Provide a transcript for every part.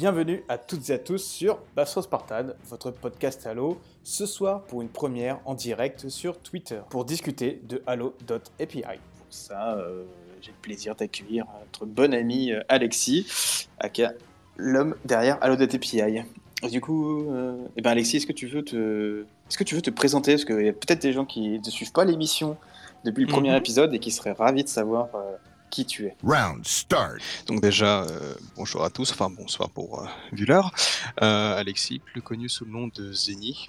Bienvenue à toutes et à tous sur Bastro Spartan, votre podcast Halo, ce soir pour une première en direct sur Twitter pour discuter de Halo.api. Pour ça, euh, j'ai le plaisir d'accueillir notre bon ami euh, Alexis, aka l'homme derrière Halo.api. Du coup, euh, eh ben Alexis, est-ce que tu veux te, est-ce que tu veux te présenter? Parce qu'il y a peut-être des gens qui ne suivent pas l'émission depuis le premier Mhm. épisode et qui seraient ravis de savoir euh, qui tu es. Round start. Donc déjà, euh, bonjour à tous, enfin bonsoir pour euh, vu l'heure. Euh, Alexis, plus connu sous le nom de Zeni.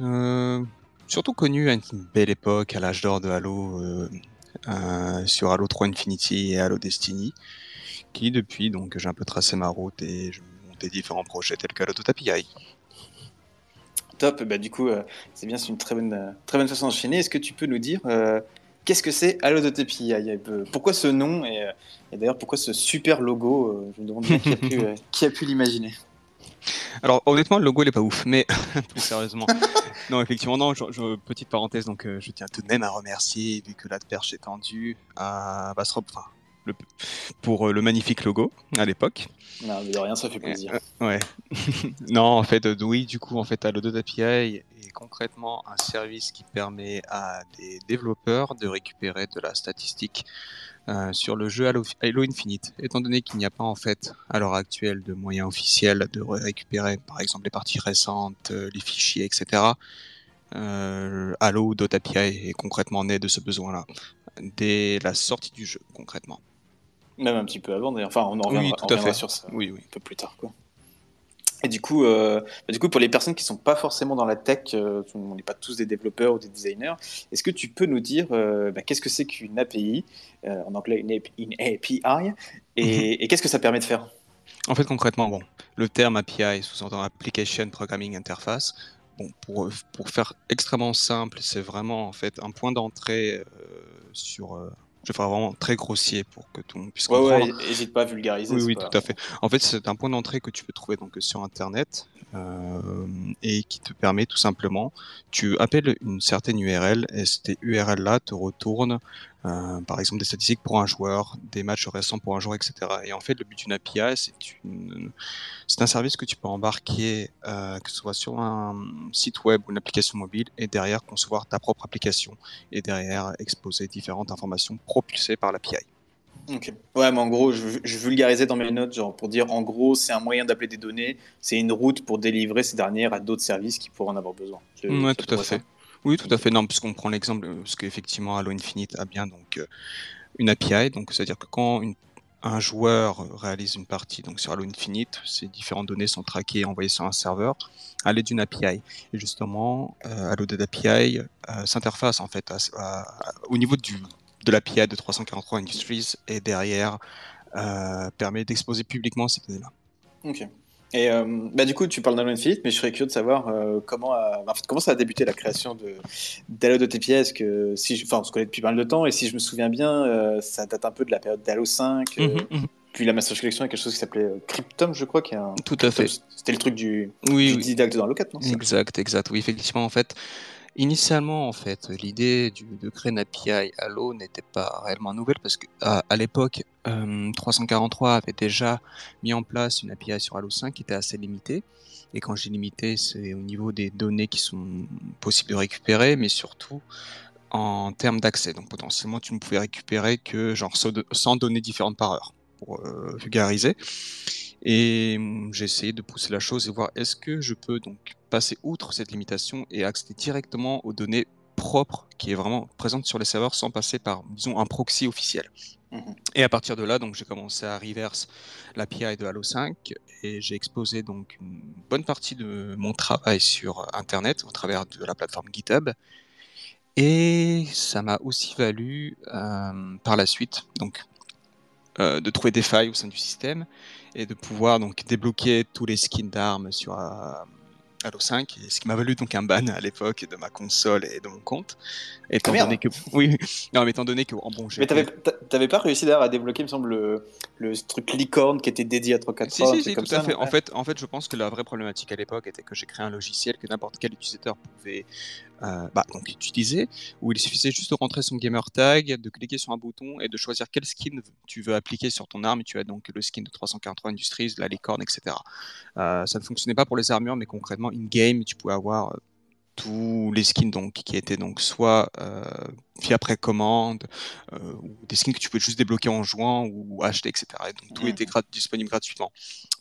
Euh, surtout connu à une belle époque, à l'âge d'or de Halo, euh, euh, sur Halo 3 Infinity et Halo Destiny, qui depuis, donc j'ai un peu tracé ma route et je montais différents projets tels que Halo API. Top, bah du coup, euh, c'est bien, c'est une très bonne, très bonne façon d'enchaîner. Est-ce que tu peux nous dire euh, qu'est-ce que c'est Halo.api euh, Pourquoi ce nom et, euh, et d'ailleurs pourquoi ce super logo euh, Je me demande bien qui a pu, euh, l'imaginer. Alors honnêtement, le logo il est pas ouf, mais plus sérieusement, non effectivement non. Je, je- petite parenthèse, donc euh, je tiens tout de même à remercier vu que la perche est tendue à Bastrop, enfin le- pour euh, le magnifique logo à l'époque. Non, mais de rien, ça fait plaisir. Euh, ouais. non, en fait, oui, du coup, en fait, Halo API concrètement un service qui permet à des développeurs de récupérer de la statistique euh, sur le jeu Halo, Halo Infinite. Étant donné qu'il n'y a pas, en fait, à l'heure actuelle, de moyens officiels de ré- récupérer, par exemple, les parties récentes, euh, les fichiers, etc. Euh, Halo.api est concrètement né de ce besoin-là, dès la sortie du jeu, concrètement. Même un petit peu avant d'ailleurs. Enfin, on en Oui, reviendra, tout on à fait. sur ça Oui, oui. un peu plus tard. Quoi. Et du coup, euh, bah, du coup, pour les personnes qui sont pas forcément dans la tech, euh, on n'est pas tous des développeurs ou des designers, est-ce que tu peux nous dire euh, bah, qu'est-ce que c'est qu'une API, en anglais une API, une API, et, et qu'est-ce que ça permet de faire? En fait, concrètement, bon, le terme API sous-entend Application Programming Interface. Bon, pour, pour faire extrêmement simple, c'est vraiment en fait un point d'entrée sur. Faire vraiment très grossier pour que tout le monde puisse comprendre. ouais, n'hésite pas à vulgariser. Oui, oui, pas- tout à fait. En fait, c'est un point d'entrée que tu peux trouver donc sur Internet euh, et qui te permet tout simplement, tu appelles une certaine URL et cette URL-là te retourne, euh, par exemple, des statistiques pour un joueur, des matchs récents pour un joueur, etc. Et en fait, le but d'une API, c'est un service que tu peux embarquer, euh, que ce soit sur un site web ou une application mobile, et derrière concevoir ta propre application et derrière exposer différentes informations propulsées par l'API. Ok. Ouais, mais en gros, je, je vulgarisais dans mes notes, genre pour dire en gros, c'est un moyen d'appeler des données, c'est une route pour délivrer ces dernières à d'autres services qui pourraient en avoir besoin. Je- Ouais, tout à ça. Oui, tout à fait. Non, puisqu'on prend l'exemple, euh, parce qu'effectivement, Halo Infinite a bien donc euh, une API, donc c'est-à-dire que quand un joueur réalise une partie donc sur Halo Infinite, ces différentes données sont traquées et envoyées sur un serveur à l'aide d'une API. Et justement, euh, Halo Dead API euh, s'interface en fait au niveau du, de l'API de 343 Industries et derrière euh, permet d'exposer publiquement ces données-là. Ok. Et euh, bah, du coup, tu parles d'Halo Infinite, mais je serais curieux de savoir euh, comment, a, en fait, comment ça a débuté la création de d'Halo.api. Est-ce que si, je- enfin, on se connaît depuis pas mal de temps, et si je me souviens bien, euh, ça date un peu de la période d'Halo 5. euh, Mhm, mhm. Puis la Master Collection, il y a quelque chose qui s'appelait Cryptum, je crois, qui est un. Tout à fait. C'était le truc du, Oui, du oui. dans Halo 4, non? Exact, exact. Oui, effectivement, en fait, initialement, en fait, l'idée de créer une API Halo n'était pas réellement nouvelle parce que à, l'époque, euh, 343 avait déjà mis en place une API sur Halo 5 qui était assez limitée. Et quand je dis limitée, c'est au niveau des données qui sont possibles de récupérer, mais surtout en termes d'accès. Donc potentiellement, tu ne pouvais récupérer que genre 100 données différentes par heure, pour euh, vulgariser. Et hum, j'ai essayé de pousser la chose et voir est-ce que je peux donc passer outre cette limitation et accéder directement aux données propres qui est vraiment présentes sur les serveurs sans passer par, disons, un proxy officiel. Mhm. Et à partir de là, donc j'ai commencé à reverse l'API de Halo 5 et j'ai exposé donc une bonne partie de mon travail sur Internet au travers de la plateforme GitHub. Et ça m'a aussi valu euh, par la suite donc euh, de trouver des failles au sein du système et de pouvoir donc débloquer tous les skins d'armes sur euh, Halo 5, et ce qui m'a valu donc un ban à l'époque de ma console et de mon compte. Étant Ah, donné que oui, non, mais étant donné que en bon, Mais t'avais t'a- t'avais pas réussi d'ailleurs à débloquer, il me semble, le, le truc licorne qui était dédié à 343 Si, si, si, comme tout ça, à fait. En fait, en fait, je pense que la vraie problématique à l'époque était que j'ai créé un logiciel que n'importe quel utilisateur pouvait euh, bah, donc utilisé, où il suffisait juste de rentrer son gamer tag, de cliquer sur un bouton et de choisir quel skin tu veux appliquer sur ton arme. tu as donc le skin de 343 Industries, la licorne, etc. ça ne fonctionnait pas pour les armures, mais concrètement, in-game, tu pouvais avoir tous les skins donc, qui étaient donc soit euh, via précommande, euh, ou des skins que tu pouvais juste débloquer en jouant ou acheter, etc. donc tout était disponible gratuitement.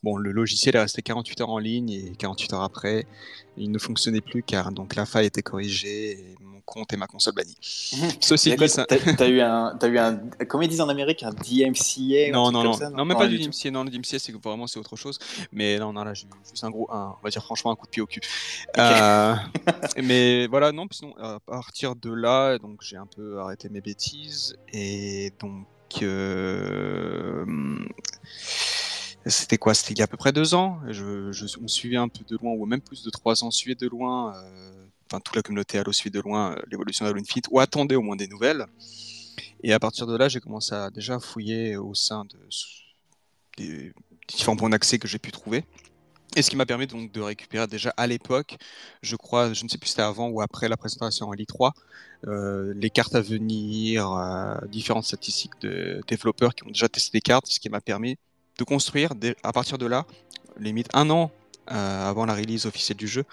Bon, le logiciel est resté 48 heures en ligne et 48 heures après, il ne fonctionnait plus car donc la faille était corrigée et mon compte et ma console bannie. Ceci dit, t'as eu un, as eu un, comment ils disent en Amérique, un DMCA Non, non, non, non, mais pas du DMCA. Non, le DMCA c'est vraiment c'est autre chose. Mais non, non, là j'ai juste un gros, un, on va dire franchement un coup de pied au cul. Euh, mais voilà, non, sinon à partir de là, donc j'ai un peu arrêté mes bêtises et donc. Euh, c'était quoi? C'était il y a à peu près deux ans? Je, je, on suivait un peu de loin, ou même plus de trois ans, suivait de loin, euh, enfin toute la communauté Halo suivait de loin euh, l'évolution d'Halo Infinite, ou attendait au moins des nouvelles. Et à partir de là, j'ai commencé à déjà fouiller au sein de, des, différents points d'accès que j'ai pu trouver. Et ce qui m'a permis donc de récupérer déjà à l'époque, je crois, je ne sais plus si c'était avant ou après la présentation en L3, euh, les cartes à venir, différentes statistiques de développeurs qui ont déjà testé des cartes, ce qui m'a permis de construire à partir de là, limite un an euh, avant la release officielle du jeu,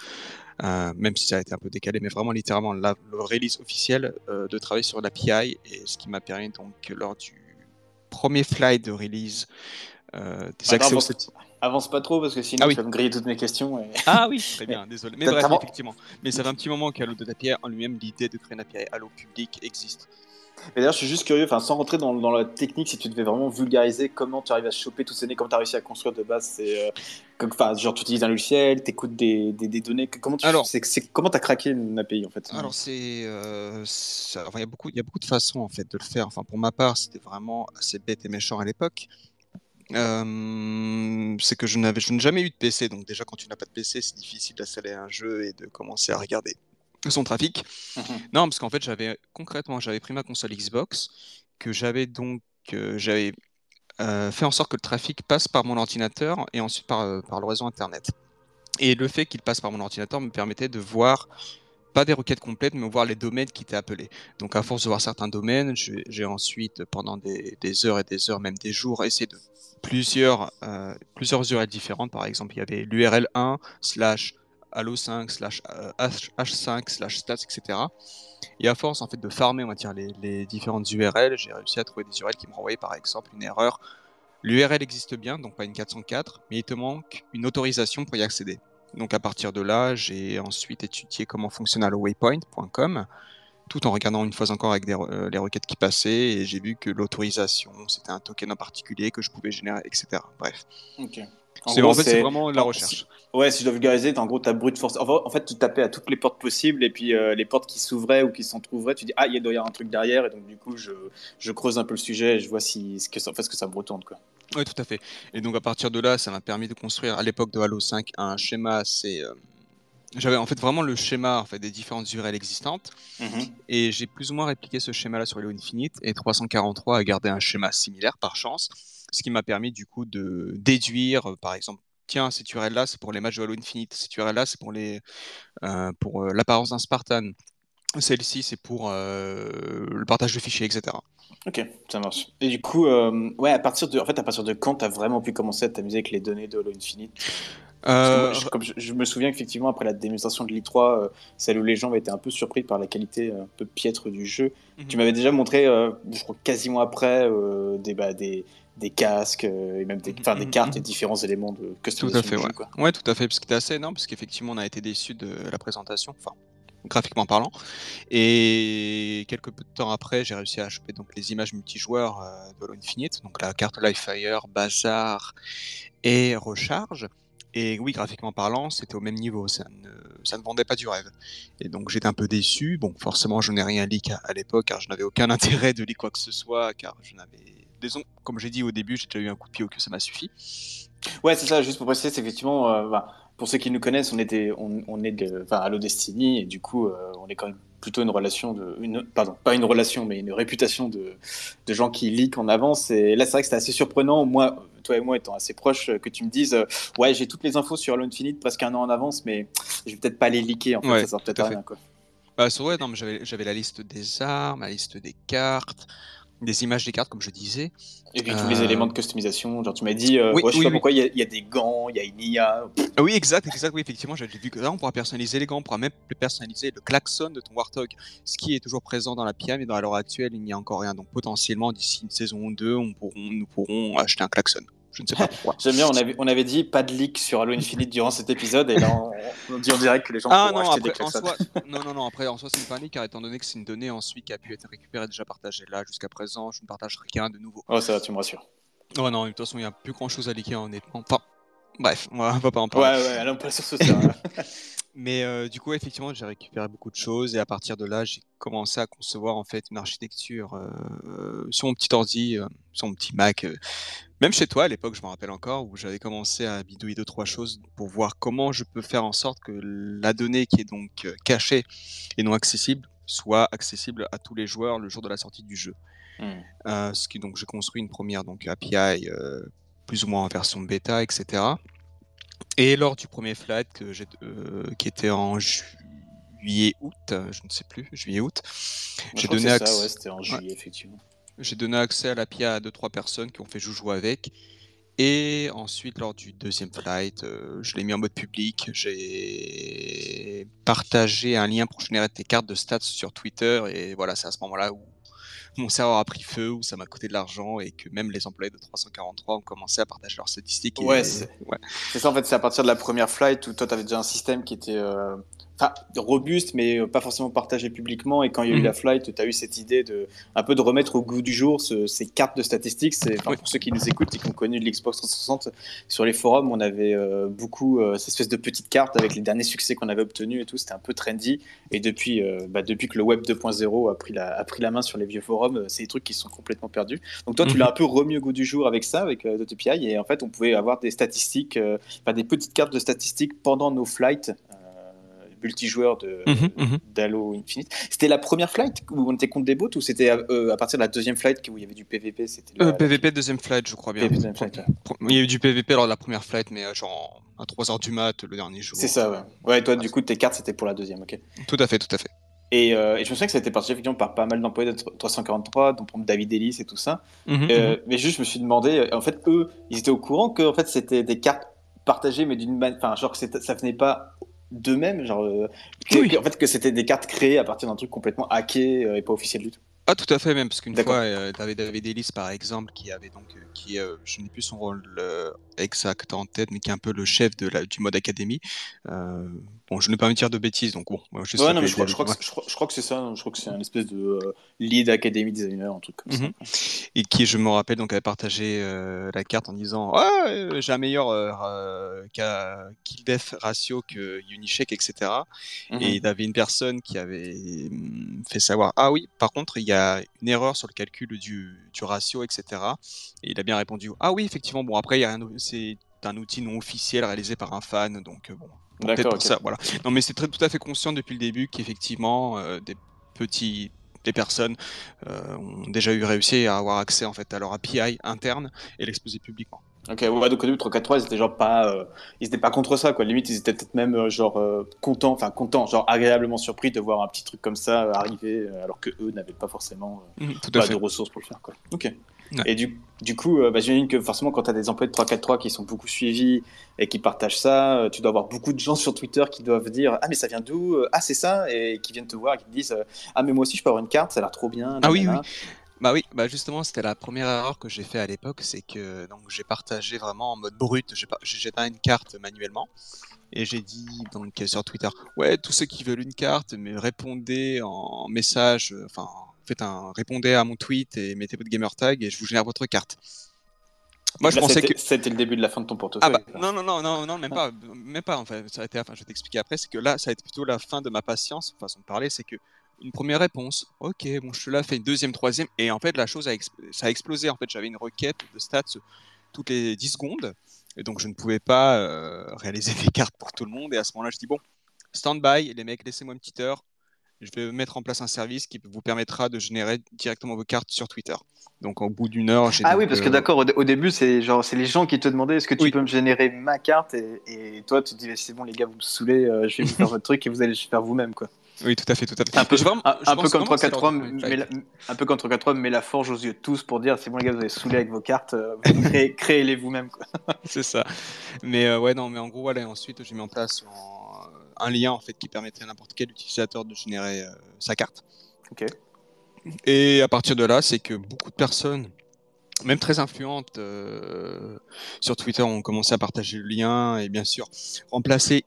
euh, même si ça a été un peu décalé, mais vraiment littéralement la, le release officiel euh, de travailler sur l'API et ce qui m'a permis donc lors du premier flight de release des accès avance, avance, pas trop parce que sinon ah tu vas me griller toutes mes questions. Ah oui, très bien, désolé. Mais bref, effectivement. Mais ça fait un petit moment qu'Halo de l'API en lui-même, l'idée de créer une API Halo public existe. Mais d'ailleurs, je suis juste curieux, enfin, sans rentrer dans, dans, la technique, si tu devais vraiment vulgariser comment tu arrives à choper toutes ces données, comment tu as réussi à construire de base, c'est, euh, enfin, genre tu utilises un logiciel, tu écoutes des, des, données, comment tu, alors, comment as craqué une API en fait? Alors c'est, euh, il y a beaucoup, il y a beaucoup de façons en fait de le faire. Enfin, pour ma part, c'était vraiment assez bête et méchant à l'époque. Euh, c'est que je n'avais, je n'ai jamais eu de PC, donc déjà quand tu n'as pas de PC, c'est difficile d'installer un jeu et de commencer à regarder son trafic. Mmh non, parce qu'en fait, j'avais concrètement, j'avais pris ma console Xbox, que j'avais donc, euh, j'avais euh, fait en sorte que le trafic passe par mon ordinateur et ensuite par, euh, par le réseau Internet. Et le fait qu'il passe par mon ordinateur me permettait de voir pas des requêtes complètes, mais voir les domaines qui étaient appelés. Donc à force de voir certains domaines, j'ai ensuite, pendant des, des, heures et des heures, même des jours, essayé de plusieurs, plusieurs URL différentes. Par exemple, il y avait l'URL 1 slash Halo5 slash H5 euh, slash stats, etc. Et à force en fait de farmer on va les, différentes URL, j'ai réussi à trouver des URL qui me renvoyaient par exemple une erreur. L'URL existe bien, donc pas une 404, mais il te manque une autorisation pour y accéder. Donc à partir de là, j'ai ensuite étudié comment fonctionne HaloWaypoint.com, tout en regardant une fois encore avec euh, les requêtes qui passaient, et j'ai vu que l'autorisation, c'était un token en particulier que je pouvais générer, etc. Bref. C'est en fait, c'est vraiment la recherche. Ouais, si je dois vulgariser, en gros, tu as brute force. En fait, tu tapais à toutes les portes possibles et puis euh, les portes qui s'ouvraient ou qui s'entrouvraient, tu dis ah, il doit y avoir un truc derrière et donc du coup, je, je creuse un peu le sujet et je vois si ce que ça, en fait, ce que ça me retourne quoi. Oui, tout à fait. Et donc à partir de là, ça m'a permis de construire à l'époque de Halo 5 un schéma assez euh, j'avais en fait vraiment le schéma en fait, des différentes URL existantes mhm. et j'ai plus ou moins répliqué ce schéma-là sur Halo Infinite et 343 a gardé un schéma similaire par chance ce qui m'a permis du coup de déduire, euh, par exemple, tiens, cette URL-là, c'est pour les matchs de Halo Infinite, cette URL-là, c'est pour, les, euh, pour euh, l'apparence d'un Spartan, celle-ci, c'est pour le partage de fichiers, etc. Ok, ça marche. Et du coup, ouais, à partir de, en fait, à partir de quand tu as vraiment pu commencer à t'amuser avec les données de Halo Infinite? Je, comme je, me souviens effectivement après la démonstration de l'I3, celle où les gens étaient un peu surpris par la qualité un peu piètre du jeu. Mhm. Tu m'avais déjà montré, je crois quasiment après, des, bah, des, des casques euh, et même des, des mhm, cartes et mhm. différents éléments de customisation. Tout à fait, ouais. Quoi. ouais. tout à fait, parce que c'était assez énorme, parce qu'effectivement, on a été déçus de la présentation, enfin, graphiquement parlant. Et quelques peu de temps après, j'ai réussi à choper donc les images multijoueurs euh, de Halo Infinite, donc la carte Livefire, Bazar et Recharge. Et oui, graphiquement parlant, c'était au même niveau, ça ne, ça ne vendait pas du rêve. Et donc j'étais un peu déçu. Bon, forcément, je n'ai rien leak à, à l'époque, car je n'avais aucun intérêt de leak quoi que ce soit, car je n'avais comme j'ai dit au début, j'ai déjà eu un coup de pied au cul, ça m'a suffi. Ouais, c'est ça, juste pour préciser, c'est effectivement, euh, bah, pour ceux qui nous connaissent, on, était, on, on est de, enfin, à Destiny, et du coup, euh, on est quand même plutôt une relation de. Une, pardon, pas une relation, mais une réputation de, de gens qui leak en avance. Et là, c'est vrai que c'était assez surprenant, moi, toi et moi étant assez proches, que tu me dises euh, Ouais, j'ai toutes les infos sur Halo Infinite presque un an en avance, mais je vais peut-être pas les leaker, en fait, ça sert peut-être à rien, quoi. Bah, ouais, non, mais j'avais la liste des armes, la liste des cartes, des images des cartes, comme je disais. Et puis tous les éléments de customisation. Genre, tu m'as dit, euh, je sais pas pourquoi, il y, a des gants, il y a une IA. Ah oui, exact, exact. Oui, effectivement, j'ai vu que là, on pourra personnaliser les gants, on pourra même personnaliser le klaxon de ton Warthog, ce qui est toujours présent dans la PIA, mais dans l'heure actuelle, il n'y a encore rien. Donc, potentiellement, d'ici une saison ou deux, on pourront, nous pourrons acheter un klaxon. Je ne sais pas pourquoi. J'aime bien, on avait, on avait dit pas de leak sur Halo Infinite durant cet épisode, et là, on, dit en direct que les gens ah, non, acheter après, des soi, non, non, non, après, en soi, c'est une panique, car étant donné que c'est une donnée ensuite qui a pu être récupérée et déjà partagée là, jusqu'à présent, je ne partage rien de nouveau. Oh, ça va, tu me rassures. Oh non, de toute façon, il n'y a plus grand chose à leaker, honnêtement. Enfin, bref, on va pas en parler. Ouais, ouais, allons pas sur ce terrain. Mais euh, du coup, effectivement, j'ai récupéré beaucoup de choses et à partir de là, j'ai commencé à concevoir en fait une architecture euh, sur mon petit ordi, euh, sur mon petit Mac. Même chez toi à l'époque, je me rappelle encore, où j'avais commencé à bidouiller deux trois choses pour voir comment je peux faire en sorte que la donnée qui est donc cachée et non accessible soit accessible à tous les joueurs le jour de la sortie du jeu. Mmh. ce qui donc j'ai construit une première donc API plus ou moins en version bêta, etc. Et lors du premier flight que j'ai, euh, qui était en juillet-août, je ne sais plus, juillet-août, j'ai donné accès. en juillet, effectivement. J'ai donné accès à l'API à deux trois personnes qui ont fait joujou avec. Et ensuite, lors du deuxième flight, euh, je l'ai mis en mode public. J'ai partagé un lien pour générer tes cartes de stats sur Twitter. Et voilà, c'est à ce moment-là où mon serveur a pris feu, où ça m'a coûté de l'argent et que même les employés de 343 ont commencé à partager leurs statistiques. Ouais, c'est ça en fait, c'est à partir de la première flight où toi tu avais déjà un système qui était euh, enfin, robuste, mais euh, pas forcément partagé publiquement. Et quand il y a eu mhm. la flight, tu as eu cette idée de un peu de remettre au goût du jour ces cartes de statistiques. C'est pour ceux qui nous écoutent et qui ont connu l'Xbox 360 sur les forums, on avait euh, beaucoup euh, ces espèces de petites cartes avec les derniers succès qu'on avait obtenus et tout. C'était un peu trendy. Et depuis, bah, depuis que le web 2.0 a pris la a pris la main sur les vieux forums, c'est des trucs qui sont complètement perdus. Donc toi, tu mhm. l'as un peu remis au goût du jour avec ça, avec euh, et en fait, on pouvait avoir des statistiques, des petites cartes de statistiques pendant nos flights multijoueur de mhm, mhm. d'Halo Infinite. C'était la première flight où on était contre des bots ou c'était euh, à, partir de la deuxième flight où il y avait du PVP c'était PVP euh, deuxième flight, je crois bien. Il y a eu du PVP lors de la première flight, mais euh, genre à 3h du mat le dernier jour. C'est ça, ouais. Ouais, toi, du coup, tes cartes, c'était pour la deuxième, ok. Tout à fait, tout à fait. Et, et, je me souviens que ça a été partagé effectivement par pas mal d'employés de 343, dont David Ellis et tout ça. Mhm, mais juste, je me suis demandé, en fait, eux, ils étaient au courant que en fait, c'était des cartes partagées, mais d'une manière. Enfin, genre que ça venait pas d'eux-mêmes, genre euh, en fait que c'était des cartes créées à partir d'un truc complètement hacké euh, et pas officiel du tout. Ah tout à fait même parce qu'une fois euh, tu avais David Ellis par exemple qui avait donc qui je n'ai plus son rôle exact en tête mais qui est un peu le chef de la, du mode académie Bon, je ne vais pas me dire de bêtises, donc bon. je, ouais, non, mais je, crois, je, crois que, je, crois, que, c'est ça. Je crois que c'est un espèce de euh, lead academy designer, un truc comme ça. Mhm. Et qui, je me rappelle, donc avait partagé euh, la carte en disant euh, j'ai un meilleur kill death ratio que Unicheck, etc. Et mhm. il avait une personne qui avait mm, fait savoir ah oui, par contre, il y a une erreur sur le calcul du, du ratio, etc. Et il a bien répondu ah oui, effectivement. Bon, après, il y a rien. C'est un outil non officiel réalisé par un fan, donc bon D'accord. ça, voilà. Non, mais c'est tout à fait conscient depuis le début qu'effectivement euh, des petits des personnes euh, ont déjà eu réussi à avoir accès en fait à leur API interne et l'exposer publiquement. Ok, ouais, donc au début 343 ils étaient genre pas, euh, ils étaient pas contre ça quoi. Limite ils étaient peut-être même genre contents, enfin contents, genre agréablement surpris de voir un petit truc comme ça arriver alors que eux n'avaient pas forcément mmh, de ressources pour le faire quoi. Ok. Et du, du coup, euh, bah, j'imagine que forcément, quand tu as des employés de 343 qui sont beaucoup suivis et qui partagent ça, euh, tu dois avoir beaucoup de gens sur Twitter qui doivent dire Ah, mais ça vient d'où euh, Ah, c'est ça? Et qui viennent te voir et qui te disent Ah, mais moi aussi, je peux avoir une carte, ça a l'air trop bien. Ah, oui, oui. Bah oui, bah justement, c'était la première erreur que j'ai fait à l'époque, c'est que donc j'ai partagé vraiment en mode brut, j'ai jeté une carte manuellement et j'ai dit donc sur Twitter, ouais, tous ceux qui veulent une carte, mais répondez en message, enfin faites un, répondez à mon tweet et mettez votre gamer tag et je vous génère votre carte. Moi, je pensais que c'était le début de la fin de ton portefeuille. Ah bah, non, non, non, non, non, même pas, même pas. En fait, ça a été, enfin, je vais t'expliquer après. C'est que là, ça a été plutôt la fin de ma patience, façon de parler. C'est que une première réponse, ok, bon, je te la fais une deuxième, troisième, et en fait, la chose a, ça a explosé. En fait, j'avais une requête de stats toutes les 10 secondes, et donc je ne pouvais pas euh, réaliser des cartes pour tout le monde. Et à ce moment-là, je dis bon, stand by, les mecs, laissez-moi une petite heure, je vais mettre en place un service qui vous permettra de générer directement vos cartes sur Twitter. Donc au bout d'une heure, j'ai ah oui parce que euh, d'accord au, début c'est genre c'est les gens qui te demandaient est-ce que tu peux me générer ma carte et, toi tu te dis c'est bon les gars vous me saoulez, euh, je vais vous faire votre truc et vous allez le faire vous-même quoi. Oui, tout à fait, tout à fait. Un peu, un, peu comme 343, mais la, un peu comme 343, mais la forge aux yeux de tous pour dire c'est bon les gars, vous avez saoulé avec vos cartes, euh, créez-les vous-même. c'est ça. Mais ouais, non, mais en gros, voilà, ensuite j'ai mis en place un lien en fait qui permettrait à n'importe quel utilisateur de générer sa carte. Ok. Et à partir de là, c'est que beaucoup de personnes même très influentes euh, sur Twitter ont commencé à partager le lien et bien sûr remplacer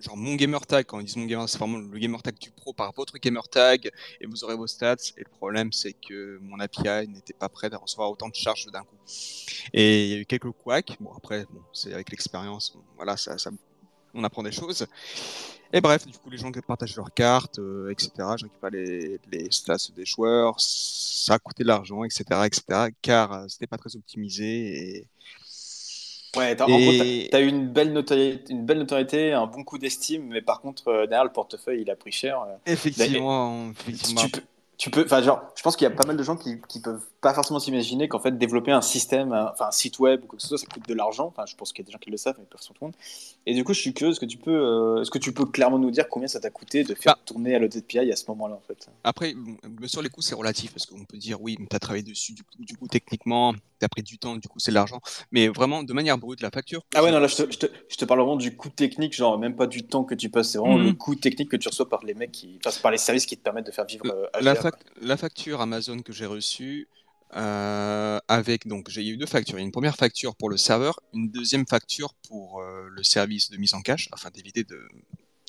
genre mon gamer tag. Quand ils disent mon gamer c'est vraiment le gamer tag du pro par votre gamer tag et vous aurez vos stats. Et le problème c'est que mon API n'était pas prêt à recevoir autant de charges d'un coup. Et il y a eu quelques couacs. Bon après bon, c'est avec l'expérience. Voilà ça, ça, on apprend des choses et bref, du coup, les gens qui partagent leurs cartes, euh, etc. Je récupère les, les stats des joueurs, ça a coûté de l'argent, etc., etc. Car euh, c'était pas très optimisé. Et... Ouais, en gros, t'as eu une belle, notoriété, une belle notoriété, un bon coup d'estime, mais par contre, euh, derrière le portefeuille, il a pris cher. Effectivement, effectivement tu peux, enfin, genre, je pense qu'il y a pas mal de gens qui, qui peuvent pas forcément s'imaginer qu'en fait, développer un système, enfin, un site web ou quoi que ce soit, ça coûte de l'argent. Enfin, je pense qu'il y a des gens qui le savent, mais pas tout le monde. Et du coup, je suis curieux, est-ce que tu peux, euh, est-ce que tu peux clairement nous dire combien ça t'a coûté de faire bah. tourner à l'OZPI à ce moment-là, en fait? Après, bien sûr, les coûts, c'est relatif parce qu'on peut dire, oui, mais t'as travaillé dessus, du coup, du coup techniquement, t'as pris du temps, du coup, c'est de l'argent. Mais vraiment, de manière brute, la facture. Ah ouais, non, là, je te, je te, je te parle vraiment du coût technique, genre, même pas du temps que tu passes, c'est vraiment mhm. le coût technique que tu reçois par les mecs qui, enfin, par les services qui te permettent de faire vivre. Euh, la, la facture Amazon que j'ai reçu euh, avec donc j'ai eu deux factures. Une première facture pour le serveur, une deuxième facture pour euh, le service de mise en cache, afin d'éviter de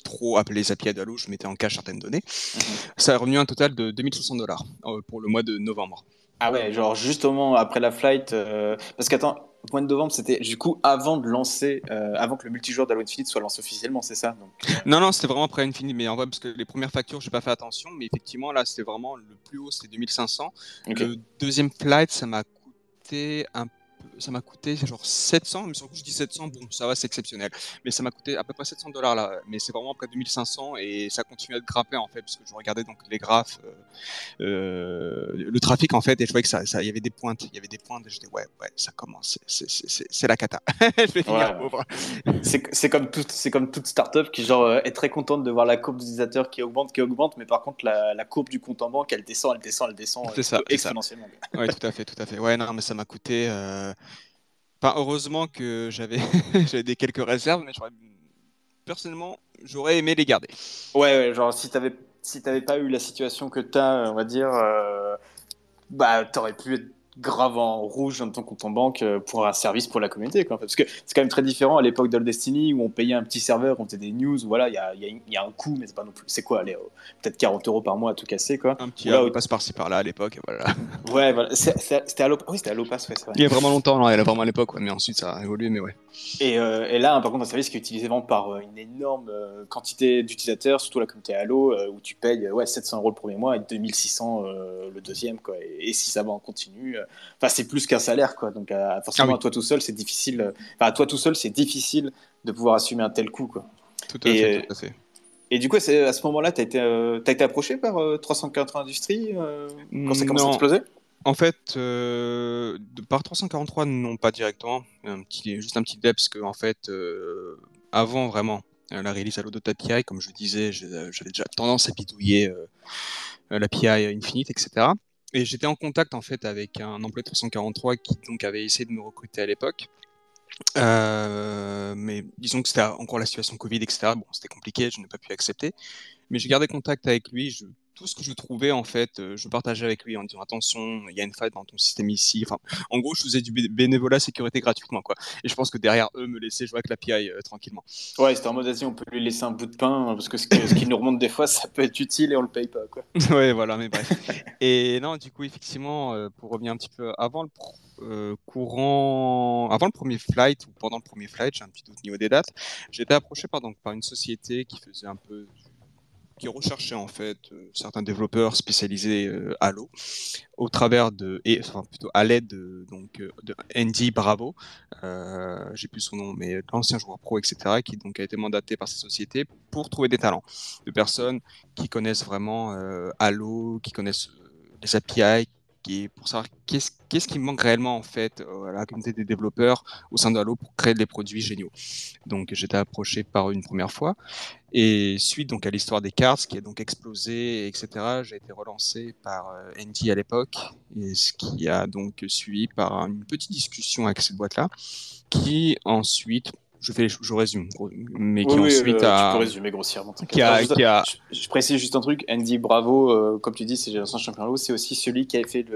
trop appeler les API d'Allo, je mettais en cache certaines données. Mhm. Ça a revenu un total de 2600 dollars euh, pour le mois de novembre. Ah ouais, genre justement après la flight, parce qu'attends, Point de novembre, c'était du coup avant de lancer, euh, avant que le multijoueur d'Halo Infinite soit lancé officiellement, c'est ça donc... Non, non, c'était vraiment après Infinite, mais en vrai, parce que les premières factures, j'ai pas fait attention, mais effectivement, là, c'était vraiment le plus haut, c'était 2500. Le deuxième flight, ça m'a coûté un peu ça m'a coûté genre 700, mais sur le coup je dis 700, bon ça va c'est exceptionnel, mais ça m'a coûté à peu près 700 dollars là, mais c'est vraiment près de 2500 et ça continue à grimper en fait, parce que je regardais donc les graphes, euh, euh, le trafic en fait, et je voyais que ça, il y avait des pointes, il y avait des pointes, et je dis ouais, ouais, ça commence, c'est la cata, je vais finir pauvre. C'est comme, tout, comme toute startup qui genre euh, est très contente de voir la courbe d'utilisateur qui augmente, qui augmente, mais par contre la, la, courbe du compte en banque elle descend, elle descend, elle descend ça, exponentiellement. Ouais, tout à fait, tout à fait. Ouais, non, mais ça m'a coûté. Enfin, heureusement que j'avais des quelques réserves, mais personnellement, j'aurais aimé les garder. Ouais, genre si t'avais si t'avais pas eu la situation que t'as, on va dire, euh, bah t'aurais pu être grave en rouge dans ton compte en banque euh, pour un service pour la communauté. Quoi. Parce que c'est quand même très différent à l'époque d'Old Destiny où on payait un petit serveur, on faisait des news, voilà, il y a, y, y a, un coût, mais c'est pas non plus. C'est quoi, oh, peut-être 40 euros par mois à tout casser, quoi. Un petit là, passe par-ci par-là à l'époque, voilà. Ouais, voilà. C'était à l'Opass, oui, c'était à l'Opass, ouais. Il y a vraiment longtemps, non, il y a vraiment à l'époque, ouais, mais ensuite ça a évolué, mais ouais. Et, euh, et là, par contre, un service qui est utilisé vraiment par euh, une énorme quantité d'utilisateurs, surtout la communauté Halo, où tu payes ouais, 700 euros le premier mois et 2600 le deuxième, quoi. Et, et, si ça va en continu, enfin, c'est plus qu'un salaire, quoi. Donc, forcément, ah à toi tout seul, c'est difficile. Euh, enfin, à toi tout seul, c'est difficile de pouvoir assumer un tel coût, quoi. Tout à et, fait, tout à fait. Et du coup, à ce moment-là, tu as, été, euh, as été approché par 343 Industries quand ça commence à exploser? En fait, euh, par 343, non, pas directement. Un petit, juste un petit dep, parce que, en fait, avant vraiment la release à l'Odot API, comme je disais, j'avais déjà tendance à bidouiller l'API Infinite, etc. Et j'étais en contact en fait avec un employé 343 qui donc avait essayé de me recruter à l'époque. Euh, mais disons que c'était encore la situation Covid, etc. Bon, c'était compliqué, je n'ai pas pu accepter. Mais j'ai gardé contact avec lui. Je, tout ce que je trouvais, en fait, euh, je partageais avec lui en disant attention, il y a une faille dans ton système ici. Enfin, en gros, je faisais du bénévolat sécurité gratuitement, quoi. Et je pense que derrière eux, me laissaient jouer avec l'API euh, tranquillement. Ouais, c'était en mode on peut lui laisser un bout de pain hein, parce que ce, qui nous remonte des fois, ça peut être utile et on le paye pas, quoi. ouais, voilà, mais bref. et non, du coup, effectivement, euh, pour revenir un petit peu avant le courant, avant le premier flight ou pendant le premier flight, j'ai un petit doute au niveau des dates, j'ai été approché par, donc, par une société qui faisait un peu qui recherchait en fait euh, certains développeurs spécialisés euh, à l'eau au travers de et enfin plutôt à l'aide de, donc euh, de Andy Bravo, j'ai plus son nom, mais l'ancien joueur pro etc. qui donc a été mandaté par cette société pour trouver des talents de personnes qui connaissent vraiment Halo, qui connaissent les API, qui pour savoir qu'est-ce qu'est-ce qui manque réellement en fait à la communauté des développeurs au sein de Halo pour créer des produits géniaux. Donc j'étais approché par une première fois et suite donc à l'histoire des cartes qui a donc explosé etc. J'ai été relancé par euh, Andy à l'époque et ce qui a donc suivi par une petite discussion avec cette boîte là qui ensuite je fais, je résume, mais qui ensuite a. Tu peux résumer grossièrement. Qui a, qui a... Je, précise juste un truc. Andy Bravo, euh, comme tu dis, c'est Génération Champion c'est aussi celui qui avait fait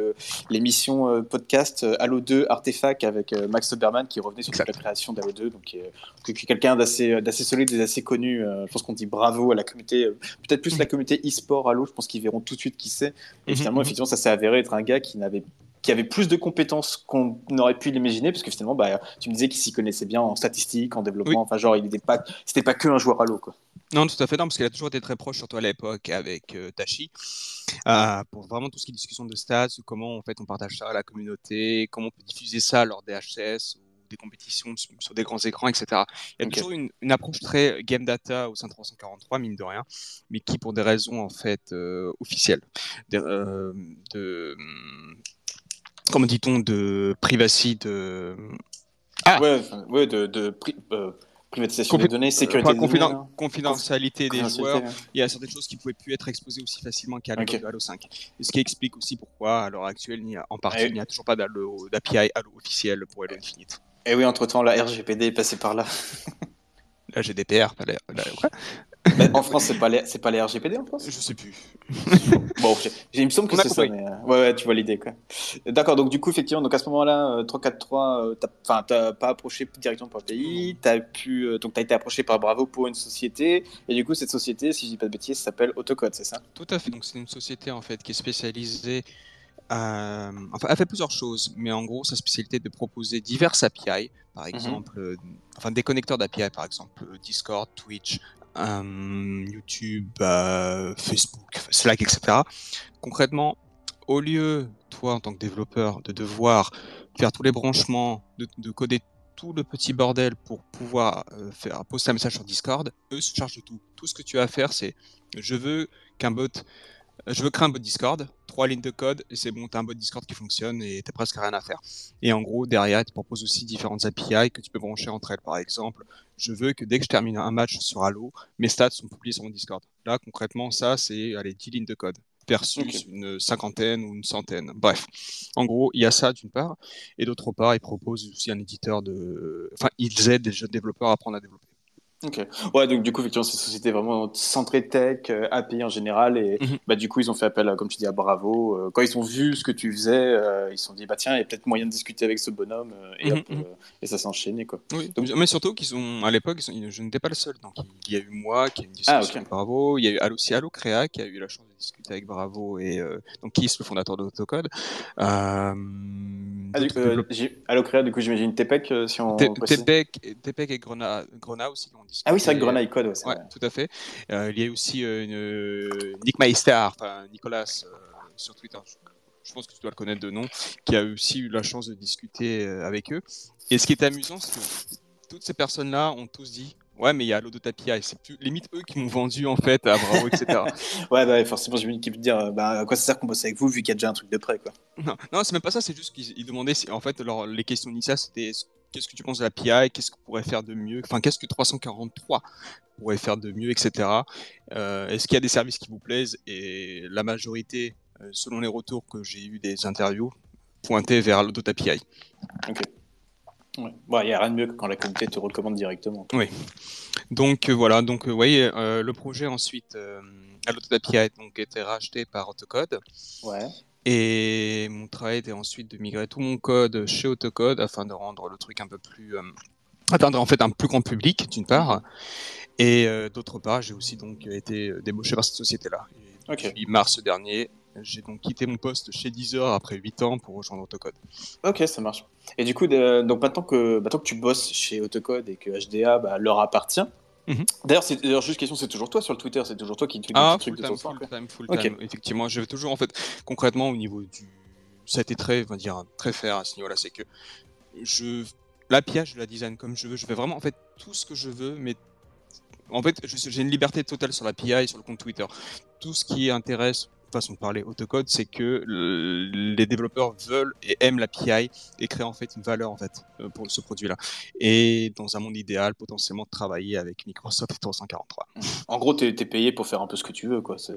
l'émission euh, podcast euh, Halo 2 Artefact avec Max Soberman qui revenait sur la création d'Halo 2. Donc, qui est, quelqu'un d'assez solide et d'assez connu. je pense qu'on dit bravo à la communauté, peut-être plus la communauté e-sport Halo. Je pense qu'ils verront tout de suite qui c'est. Et mhm, finalement, mhm. effectivement, ça s'est avéré être un gars qui n'avait qui avait plus de compétences qu'on aurait pu l'imaginer, parce que finalement, bah, tu me disais qu'il s'y connaissait bien en statistique, en développement, enfin, genre, il n'était pas, c'était pas que un joueur à l'eau, quoi. Non, tout à fait, non, parce qu'il a toujours été très proche, surtout à l'époque, avec euh, Tachi, euh, pour vraiment tout ce qui est discussion de stats, comment en fait on partage ça à la communauté, comment on peut diffuser ça lors des HS ou des compétitions sur, des grands écrans, etc. Il y a toujours une, approche très game data au sein de 343, mine de rien, mais qui, pour des raisons en fait euh, officielles, de, de comment dit-on, de privacy, de. Ah ouais, de, de euh, privatisation des données, sécurité des données, confidentialité des joueurs. Il y a certaines choses qui pouvaient plus être exposées aussi facilement qu'à Halo 5. ce qui explique aussi pourquoi, à l'heure actuelle, en partie, il n'y a toujours pas d'API Halo officiel pour Halo Infinite. Et oui, entre-temps, la RGPD est passée par là. la GDPR, pas la... en France, c'est pas, les, c'est pas les RGPD en France? Je sais plus. bon, il me semble que c'est ça. Mais, euh, ouais, ouais, tu vois l'idée. Quoi. D'accord, donc du coup, effectivement, donc à ce moment-là, 343, euh, euh, t'as pas approché directement par le pays, t'as pu, donc as été approché par Bravo pour une société, et du coup, cette société, si je dis pas de bêtises, s'appelle Autocode, c'est ça? Tout à fait, donc c'est une société en fait qui est spécialisée euh, enfin, elle fait plusieurs choses, mais en gros, sa spécialité est de proposer diverses API, par mhm. exemple, enfin des connecteurs d'API, par exemple Discord, Twitch, euh, YouTube, euh, Facebook, Slack, etc. Concrètement, au lieu, toi, en tant que développeur, de devoir faire tous les branchements, de, coder tout le petit bordel pour pouvoir euh, faire poster un message sur Discord, eux se chargent de tout. Tout ce que tu as à faire, c'est je veux qu'un bot je veux créer un bot Discord, trois lignes de code, et c'est bon, tu as un bot Discord qui fonctionne et tu presque rien à faire. Et en gros, derrière, tu proposes aussi différentes API que tu peux brancher entre elles. Par exemple, je veux que dès que je termine un match sur Halo, mes stats sont publiés sur mon Discord. Là, concrètement, ça, c'est allez, 10 lignes de code versus une cinquantaine ou une centaine. Bref, en gros, il y a ça d'une part, et d'autre part, ils proposent aussi un éditeur de... Enfin, ils aident les jeunes développeurs à apprendre à développer. Ok. Ouais, donc du coup, effectivement, c'est une société vraiment centrée tech, euh, API en général. Et mhm. bah, du coup, ils ont fait appel, comme tu dis, à Bravo. Euh, quand ils ont vu ce que tu faisais, euh, ils se sont dit, bah tiens, il y a peut-être moyen de discuter avec ce bonhomme. et, mhm, mhm. et ça s'est enchaîné. Quoi. Oui. Donc, mais surtout qu'ils ont, à l'époque, je n'étais pas le seul. Donc, il y a eu moi qui a eu une discussion ah, avec Bravo. Il y a eu aussi Allo Créa qui a eu la chance de discuter avec Bravo et donc Kiss, le fondateur d'Autocode. Euh, ah, du, Allo Créa, du coup, j'imagine TPEC, si on. TPEC, et Grenat, aussi qui ont ah oui, c'est vrai que Grenade Code, ouais, tout à fait. Euh, il y a aussi euh, une, euh, Nick Meister, enfin Nicolas sur Twitter, je, pense que tu dois le connaître de nom, qui a aussi eu la chance de discuter avec eux. Et ce qui est amusant, c'est que toutes ces personnes-là ont tous dit Ouais, mais il y a l'Odot API. C'est plus limite eux qui m'ont vendu en fait à Bravo, etc. ouais, bah, forcément, j'ai une qui peut dire bah, à quoi ça sert qu'on bosse avec vous vu qu'il y a déjà un truc de près. Quoi. Non, non c'est même pas ça, c'est juste qu'ils demandaient. En fait, alors, les questions initiales, c'était qu'est-ce que tu penses de l'API, qu'est-ce qu'on pourrait faire de mieux, enfin qu'est-ce que 343 pourrait faire de mieux, etc. Euh, est-ce qu'il y a des services qui vous plaisent? Et la majorité, euh, selon les retours que j'ai eu des interviews, pointaient vers l'Audot API. Ok. Il n'y a rien de mieux que quand la communauté te recommande directement. Oui. Donc euh, voilà, donc vous voyez, le projet ensuite, à l'Audot API, a donc été racheté par Autocode. Ouais. Et mon travail était ensuite de migrer tout mon code chez Autocode afin de rendre le truc un peu plus. Euh, atteindre en fait un plus grand public, d'une part. Et euh, d'autre part, j'ai aussi donc été débauché par cette société-là. Depuis mars dernier, j'ai donc quitté mon poste chez Deezer après 8 ans pour rejoindre Autocode. Ok, ça marche. Et du coup, donc maintenant que, maintenant que tu bosses chez Autocode et que HDA bah, leur appartient, Mhm. D'ailleurs, c'est juste question, c'est toujours toi sur le Twitter, c'est toujours toi qui tweets ah, des trucs de ton full time, full time. Effectivement, je vais toujours en fait concrètement au niveau du, ça a été très, on va dire très fair à ce niveau-là, c'est que je l'API, je la design comme je veux, je fais vraiment en fait tout ce que je veux, mais en fait, j'ai une liberté totale sur l'API et sur le compte Twitter. Tout ce qui intéresse façon de parler autocode, c'est que les développeurs veulent et aiment l'API et créent en fait une valeur en fait euh, pour ce produit-là. Et dans un monde idéal, potentiellement travailler avec Microsoft 343. En gros, tu es, payé pour faire un peu ce que tu veux, quoi. Euh,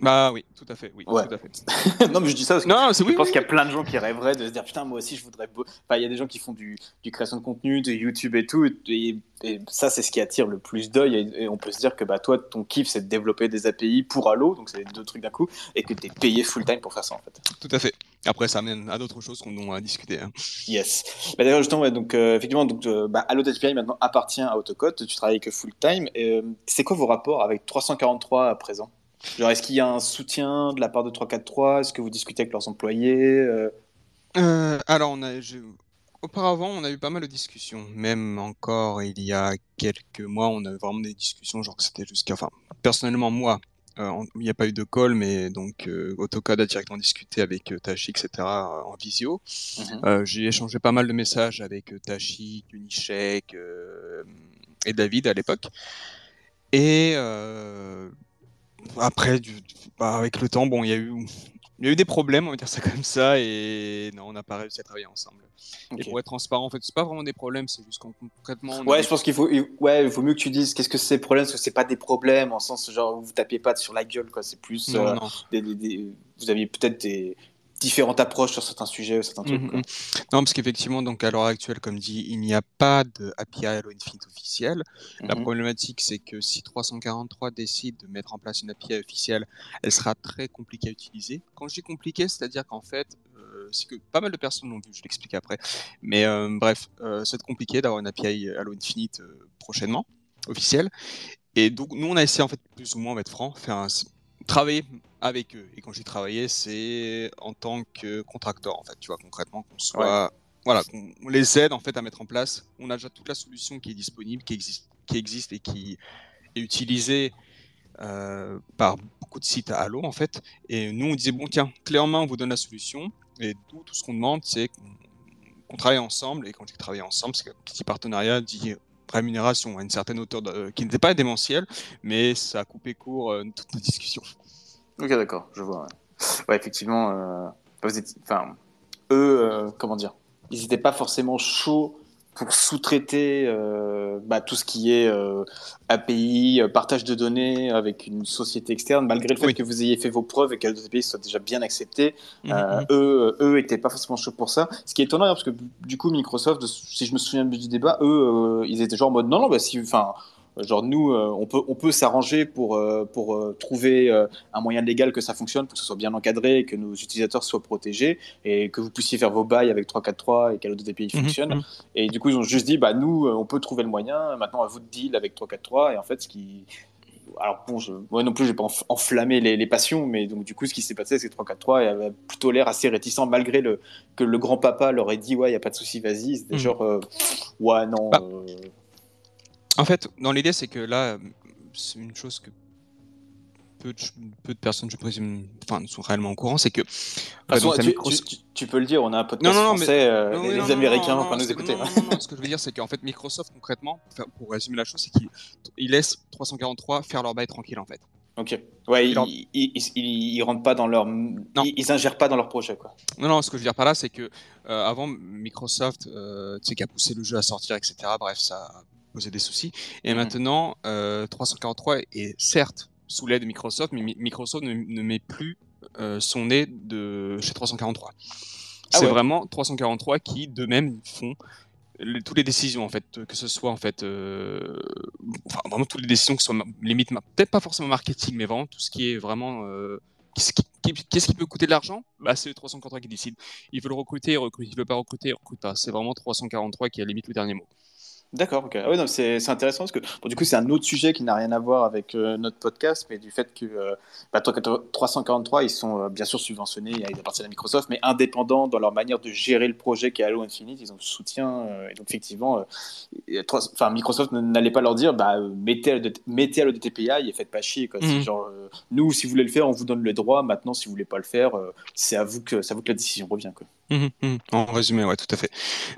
bah oui, tout à fait. Oui, tout à fait. non, mais je dis ça parce que non, je pense qu'il y a plein de gens qui rêveraient de se dire putain, moi aussi, je voudrais. Enfin, il y a des gens qui font du, du création de contenu, de YouTube et tout, et, ça, c'est ce qui attire le plus d'œil. Et, on peut se dire que bah toi, ton kiff, c'est de développer des API pour Halo, donc c'est deux trucs d'un coup, et que tu es payé full time pour faire ça en fait. Tout à fait. Après, ça amène à d'autres choses qu'on va discuter. Hein. Yes. Bah, D'ailleurs, justement, donc, euh, effectivement, donc, euh, bah, API maintenant appartient à Autocode. Tu travailles que full time. Euh, c'est quoi vos rapports avec 343 à présent? Genre, est-ce qu'il y a un soutien de la part de 343 Est-ce que vous discutez avec leurs employés Alors, on a, auparavant, on a eu pas mal de discussions. Même encore il y a quelques mois, on avait vraiment des discussions, genre que c'était jusqu'à. Enfin, personnellement, moi, euh, il n'y a pas eu de call, mais donc euh, AutoCAD a directement discuté avec euh, Tachi, etc. en visio. Mhm. J'ai échangé pas mal de messages avec Tachi, Unishek et David à l'époque. Et après, du, bah, avec le temps, bon, il y a eu il y a eu des problèmes, on va dire ça comme ça, et non, on n'a pas réussi à travailler ensemble. Et pour être transparent, en fait, c'est pas vraiment des problèmes, c'est juste concrètement. Ouais, je pense qu'il faut, ouais, il vaut mieux que tu dises qu'est-ce que c'est problème, parce que c'est pas des problèmes en sens genre vous tapiez pas sur la gueule, quoi. C'est plus. Non, euh, vous aviez peut-être des, différentes approches sur certains sujets, certains trucs. Mhm. Non, parce qu'effectivement, donc à l'heure actuelle, comme dit, il n'y a pas de API Halo Infinite officiel. La mhm. problématique, c'est que si 343 décide de mettre en place une API officielle, elle sera très compliquée à utiliser. Quand je dis compliqué, c'est-à-dire qu'en fait, euh, c'est que pas mal de personnes l'ont vu, je l'explique après. Mais euh, bref, euh, c'est compliqué d'avoir une API Halo Infinite prochainement, officielle. Et donc, nous, on a essayé, en fait, plus ou moins, mettre franc, faire un, travailler avec eux. Et quand j'ai travaillé, c'est en tant que contracteur, en fait, tu vois, concrètement, qu'on soit, voilà, qu'on les aide en fait à mettre en place. On a déjà toute la solution qui est disponible, qui existe, qui existe et qui est utilisée euh, par beaucoup de sites à Halo, en fait. Et nous, on disait bon, tiens, clé en main, on vous donne la solution. Et tout, tout ce qu'on demande, c'est qu'on travaille ensemble. Et quand je dis travailler ensemble, c'est qu'un petit partenariat dit rémunération à une certaine hauteur qui n'était pas démentielle, mais ça a coupé court euh, toute nos discussions. Ok, d'accord, je vois. Effectivement, euh, eux, euh, comment dire, ils n'étaient pas forcément chauds pour sous-traiter euh, bah, tout ce qui est API, partage de données avec une société externe, malgré le fait que vous ayez fait vos preuves et que les API soient déjà bien acceptés. Mhm, mhm. Eux, eux étaient pas forcément chauds pour ça. Ce qui est étonnant, parce que du coup, Microsoft, si je me souviens du débat, eux, ils étaient genre en mode non, non, bah, si, enfin Genre nous, euh, on peut, on peut s'arranger pour, euh, pour euh, trouver un moyen légal que ça fonctionne, pour que ce soit bien encadré, que nos utilisateurs soient protégés et que vous puissiez faire vos bails avec 343 et qu'à l'autre API mhm, fonctionne. Mhm. Et du coup, ils ont juste dit, bah nous, on peut trouver le moyen. Maintenant, à vous de deal avec 343. Et en fait, ce qui alors bon, je, moi non plus, j'ai pas enflammé les, les, passions, mais donc du coup, ce qui s'est passé, c'est que 343 avait plutôt l'air assez réticent, malgré le, que le grand papa leur ait dit, ouais, il y a pas de souci, vas-y. C'était mhm. genre, ouais, non. Bah, en fait, dans l'idée, c'est que là, c'est une chose que peu de, personnes, je présume, enfin, sont réellement au courant, c'est que. tu, peux le dire, on a un podcast non, non, français, euh, les, Américains vont pas nous écouter. Non, ce que je veux dire, c'est qu'en fait, Microsoft, concrètement, pour résumer la chose, c'est qu'ils laissent 343 faire leur bail tranquille, en fait. Ok. Ouais, ils, ils, rentrent pas dans leur, ils, ingèrent pas dans leur projet, quoi. Non, non. Ce que je veux dire par là, c'est que euh, avant Microsoft, euh, tu sais, qui a poussé le jeu à sortir, etc. Bref, ça poser des soucis. Et mmh. maintenant, 343 euh, est certes sous l'aide de Microsoft, mais Microsoft ne, met plus euh, son nez de chez 343. Ah c'est vraiment 343 qui, de même, font toutes les décisions en fait, que ce soit en fait, euh, enfin, vraiment toutes les décisions qui soient limite, peut-être pas forcément marketing, mais vraiment tout ce qui est vraiment Qu'est-ce qui, peut coûter de l'argent? Bah, C'est 343 qui décide. Il veut le recruter, il recrute. Il veut pas recruter, il recrute pas. C'est vraiment 343 qui a limite le dernier mot. D'accord, ok. Ah oui, c'est intéressant parce que bon, du coup, c'est un autre sujet qui n'a rien à voir avec euh, notre podcast, mais du fait que euh, bah, 343, ils sont euh, bien sûr subventionnés, ils appartiennent à Microsoft, mais indépendants dans leur manière de gérer le projet qui est Halo Infinite, ils ont le soutien. et donc, effectivement, enfin, Microsoft n'allait pas leur dire bah, mettez, mettez Halo DTPI et faites pas chier. Quoi. Mhm. Genre, nous, si vous voulez le faire, on vous donne le droit. Maintenant, si vous voulez pas le faire, c'est à, vous que, à vous que la décision revient. Quoi. Mhm, mhm. En résumé, ouais, tout à fait.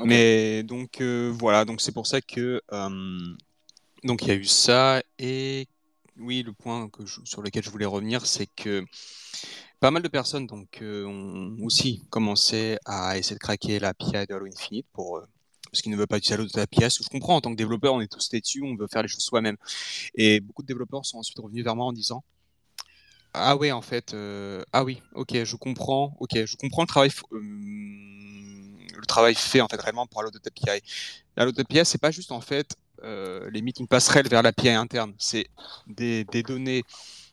Mais donc, voilà, donc c'est pour ça que donc il y a eu ça et oui, le point sur lequel je voulais revenir, c'est que pas mal de personnes donc, ont aussi commencé à essayer de craquer l'API de Halo Infinite pour, parce qu'ils ne veulent pas utiliser Halo de l'API. Ce que je comprends en tant que développeur, on est tous dessus, on veut faire les choses soi-même. Et beaucoup de développeurs sont ensuite revenus vers moi en disant ah oui, en fait, ah oui, ok, je comprends, ok, je comprends le travail, le travail fait en fait réellement pour Halo API. Halo API, c'est pas juste en fait les meetings passerelles vers l'API interne, c'est des, des, données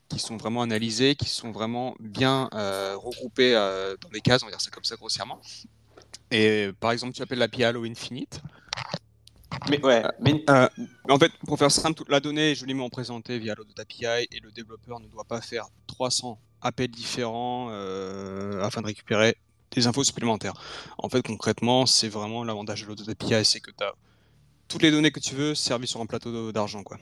qui sont vraiment analysées, qui sont vraiment bien regroupées dans des cases, on va dire ça comme ça grossièrement. Et par exemple, tu appelles l'API Halo Infinite. Mais ouais, mais... Euh, en fait, pour faire simple, toute la donnée je l'ai mis en présenté via l'Audit API et le développeur ne doit pas faire 300 appels différents euh, afin de récupérer des infos supplémentaires. En fait, concrètement, c'est vraiment l'avantage de l'Audit API, c'est que tu as toutes les données que tu veux servies sur un plateau d'argent. quoi.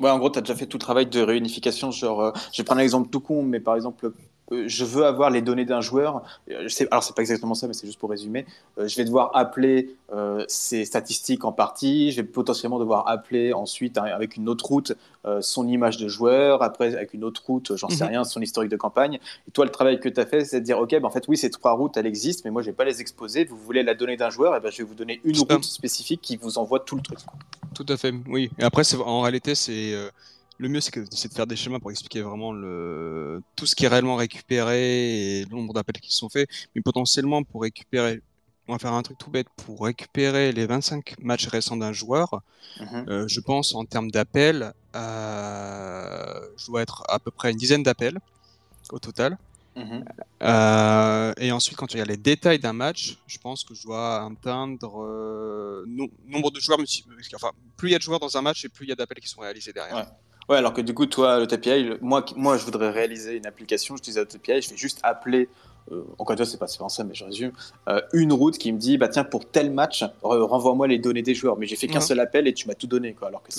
Ouais, en gros, tu as déjà fait tout le travail de réunification. Genre, euh, je vais prendre un exemple tout con, mais par exemple, je veux avoir les données d'un joueur. Euh, je sais, alors c'est pas exactement ça, mais c'est juste pour résumer. Euh, je vais devoir appeler ses statistiques en partie. Je vais potentiellement devoir appeler ensuite avec une autre route son image de joueur. Après avec une autre route, j'en sais mhm. rien, son historique de campagne. Et toi, le travail que tu as fait, c'est de dire ok, ben, en fait oui, ces trois routes, elles existent, mais moi je vais pas les exposer. Vous voulez la donnée d'un joueur, et ben je vais vous donner une route spécifique qui vous envoie tout le truc. Tout à fait, oui. Et après, en réalité, c'est le mieux, c'est de faire des schémas pour expliquer vraiment le, tout ce qui est réellement récupéré et le nombre d'appels qui sont faits. Mais potentiellement, pour récupérer, on va faire un truc tout bête, pour récupérer les 25 matchs récents d'un joueur, mhm. euh, je pense en termes d'appels, euh, je dois être à peu près une dizaine d'appels au total. Mhm. Euh, et ensuite, quand tu regardes les détails d'un match, je pense que je dois atteindre nombre de joueurs. Enfin, plus il y a de joueurs dans un match et plus il y a d'appels qui sont réalisés derrière. Ouais, alors que du coup, toi, le TPI, moi, je voudrais réaliser une application, je le TPI, je vais juste appeler euh, encore une fois, c'est pas, pas ça, mais je résume, euh, une route qui me dit, bah tiens, pour tel match, renvoie-moi les données des joueurs. Mais j'ai fait qu'un seul appel et tu m'as tout donné, quoi. Alors que,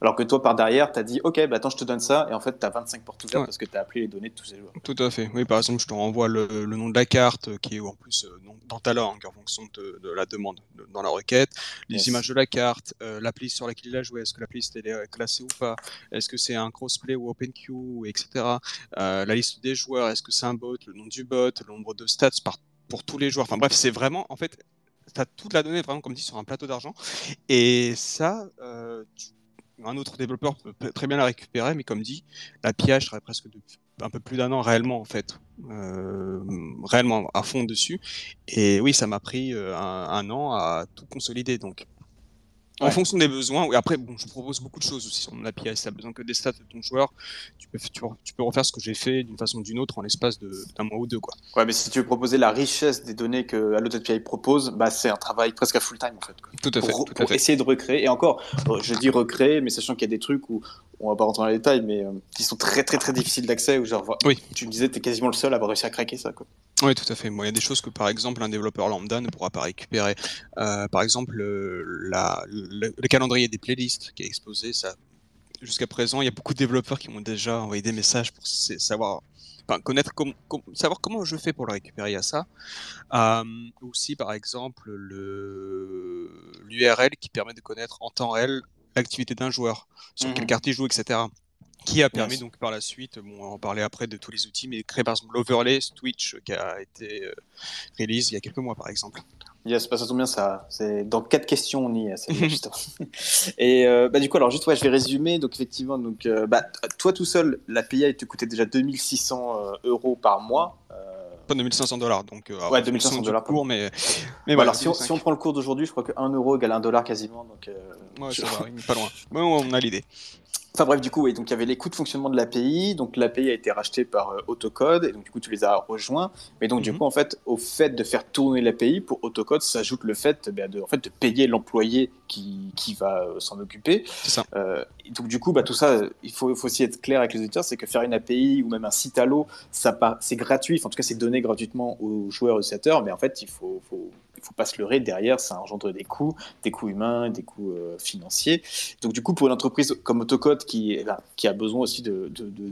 alors que toi, par derrière, tu as dit, ok, bah attends, je te donne ça, et en fait, tu as 25 portes ouvertes parce que tu as appelé les données de tous ces joueurs. Tout à fait. Oui, par exemple, je te renvoie le, nom de la carte, qui est en plus euh, dans ta langue, en fonction de, la demande dans la requête, les images de la carte, l'appli sur laquelle il a joué, est-ce que l'appli est classée ou pas, est-ce que c'est un crossplay ou OpenQ, etc. la liste des joueurs, est-ce que c'est un bot, le nom du bot, le nombre de stats pour tous les joueurs. Enfin bref, c'est vraiment, en fait, tu as toute la donnée vraiment, comme dit, sur un plateau d'argent. Et ça, euh, un autre développeur peut très bien la récupérer, mais comme dit, la je serait presque un peu plus d'un an réellement, en fait, euh, réellement à fond dessus. Et oui, ça m'a pris euh, un, un, an à tout consolider. Donc, en fonction des besoins. Et après, bon, je propose beaucoup de choses aussi sur mon API. Si tu as besoin que des stats de ton joueur, tu peux, tu, peux refaire ce que j'ai fait d'une façon ou d'une autre en l'espace d'un mois ou deux. Quoi. Ouais, mais si tu veux proposer la richesse des données que Allo API propose, bah, c'est un travail presque à full time en fait. Tout à fait. Pour, essayer de recréer. Et encore, je dis recréer, mais sachant qu'il y a des trucs où on va pas rentrer dans les détails, mais euh, qui sont très très très difficiles d'accès. Où genre, oui. tu me disais, tu es quasiment le seul à avoir réussi à craquer ça. Quoi. Oui, tout à fait. Bon, il y a des choses que par exemple un développeur lambda ne pourra pas récupérer. Euh, par exemple, la, le, calendrier des playlists qui est exposé, ça. Jusqu'à présent, il y a beaucoup de développeurs qui m'ont déjà envoyé des messages pour savoir Enfin, connaître com savoir comment je fais pour le récupérer à ça. Euh, aussi, par exemple, l'URL qui permet de connaître en temps réel l'activité d'un joueur, sur quelle mmh carte il joue, etc. Qui a permis donc par la suite, bon, on va en parler après de tous les outils, mais créer par exemple l'overlay Twitch qui a été euh, release il y a quelques mois par exemple. Yes, pas bah, ça tombe bien, ça. C'est dans quatre questions on y est. Et euh, bah, du coup, alors juste, ouais, je vais résumer. Donc effectivement, donc, euh, bah, toi tout seul, l'API te coûtait déjà 2600 euros par mois. Pas 2500 dollars, donc ouais, 2500 dollars cours, mais, mais voilà. Alors, si on, si on, prend le cours d'aujourd'hui, je crois que 1 euro égale 1 dollar quasiment. Donc, ouais, ça va, pas loin. Mais on a l'idée. Enfin bref, du coup, oui, donc il y avait les coûts de fonctionnement de l'API. Donc l'API a été racheté par euh, Autocode et donc du coup tu les as rejoints. Mais donc du mhm. coup, en fait, au fait de faire tourner l'API pour Autocode s'ajoute le fait, bah, de, en fait de payer l'employé qui, qui, va euh, s'en occuper. C'est ça. Euh, donc du coup, bah, tout ça, il faut, faut, aussi être clair avec les auditeurs, c'est que faire une API ou même un site Allo, ça c'est gratuit. Enfin, en tout cas, c'est donné gratuitement aux joueurs aux utilisateurs, mais en fait, il faut, faut il faut pas se leurrer, derrière, ça engendre des coûts, des coûts humains, des coûts euh, financiers. Donc du coup, pour une entreprise comme Autocode qui, qui a besoin aussi de,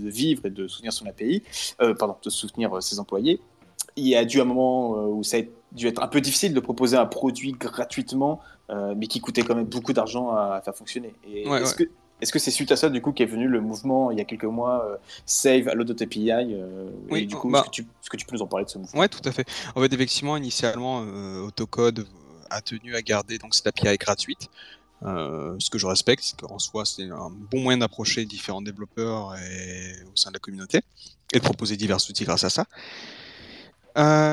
vivre et de soutenir son API, euh, pardon, de soutenir euh, ses employés, il y a dû un moment où ça a dû être un peu difficile de proposer un produit gratuitement, mais qui coûtait quand même beaucoup d'argent à, faire fonctionner. Et est-ce que Est-ce que c'est suite à ça, du coup, qu'est venu le mouvement il y a quelques mois, euh, Save Allo.api euh, Oui, du coup, bah est-ce, que tu, peux nous en parler de ce mouvement? Oui, tout à fait. En fait, effectivement, initialement, euh, Autocode a tenu à garder donc, cette API gratuite. ce que je respecte, c'est qu'en soi, c'est un bon moyen d'approcher différents développeurs et, au sein de la communauté et de proposer divers outils grâce à ça.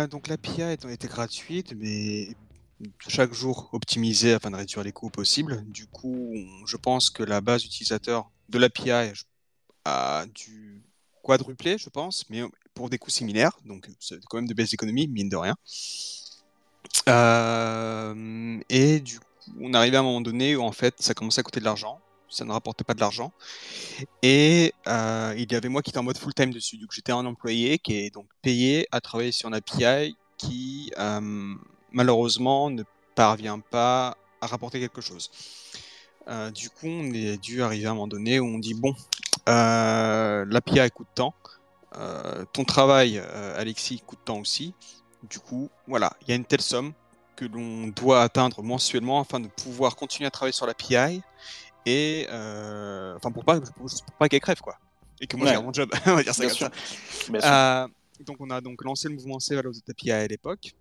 donc l'API a été gratuite, mais chaque jour optimisé afin de réduire les coûts possibles. Du coup, je pense que la base utilisateur de l'API a dû quadrupler, je pense, mais pour des coûts similaires. Donc, c'est quand même de belles économies, mine de rien. Euh, et du coup, on arrivait à un moment donné où en fait, ça commençait à coûter de l'argent. Ça ne rapportait pas de l'argent. Et euh, il y avait moi qui était en mode full-time dessus. Donc, j'étais un employé qui est donc payé à travailler sur une API qui euh, malheureusement, ne parvient pas à rapporter quelque chose. Euh, du coup, on est dû arriver à un moment donné où on dit bon, euh, l'API coûte tant, euh, ton travail, euh, Alexis, coûte tant aussi. Du coup, voilà, il y a une telle somme que l'on doit atteindre mensuellement afin de pouvoir continuer à travailler sur l'API et enfin pour pas pour, pas qu'elle crève quoi et que moi j'ai mon job on va dire ça comme ça. donc on a donc lancé le mouvement Save API à l'époque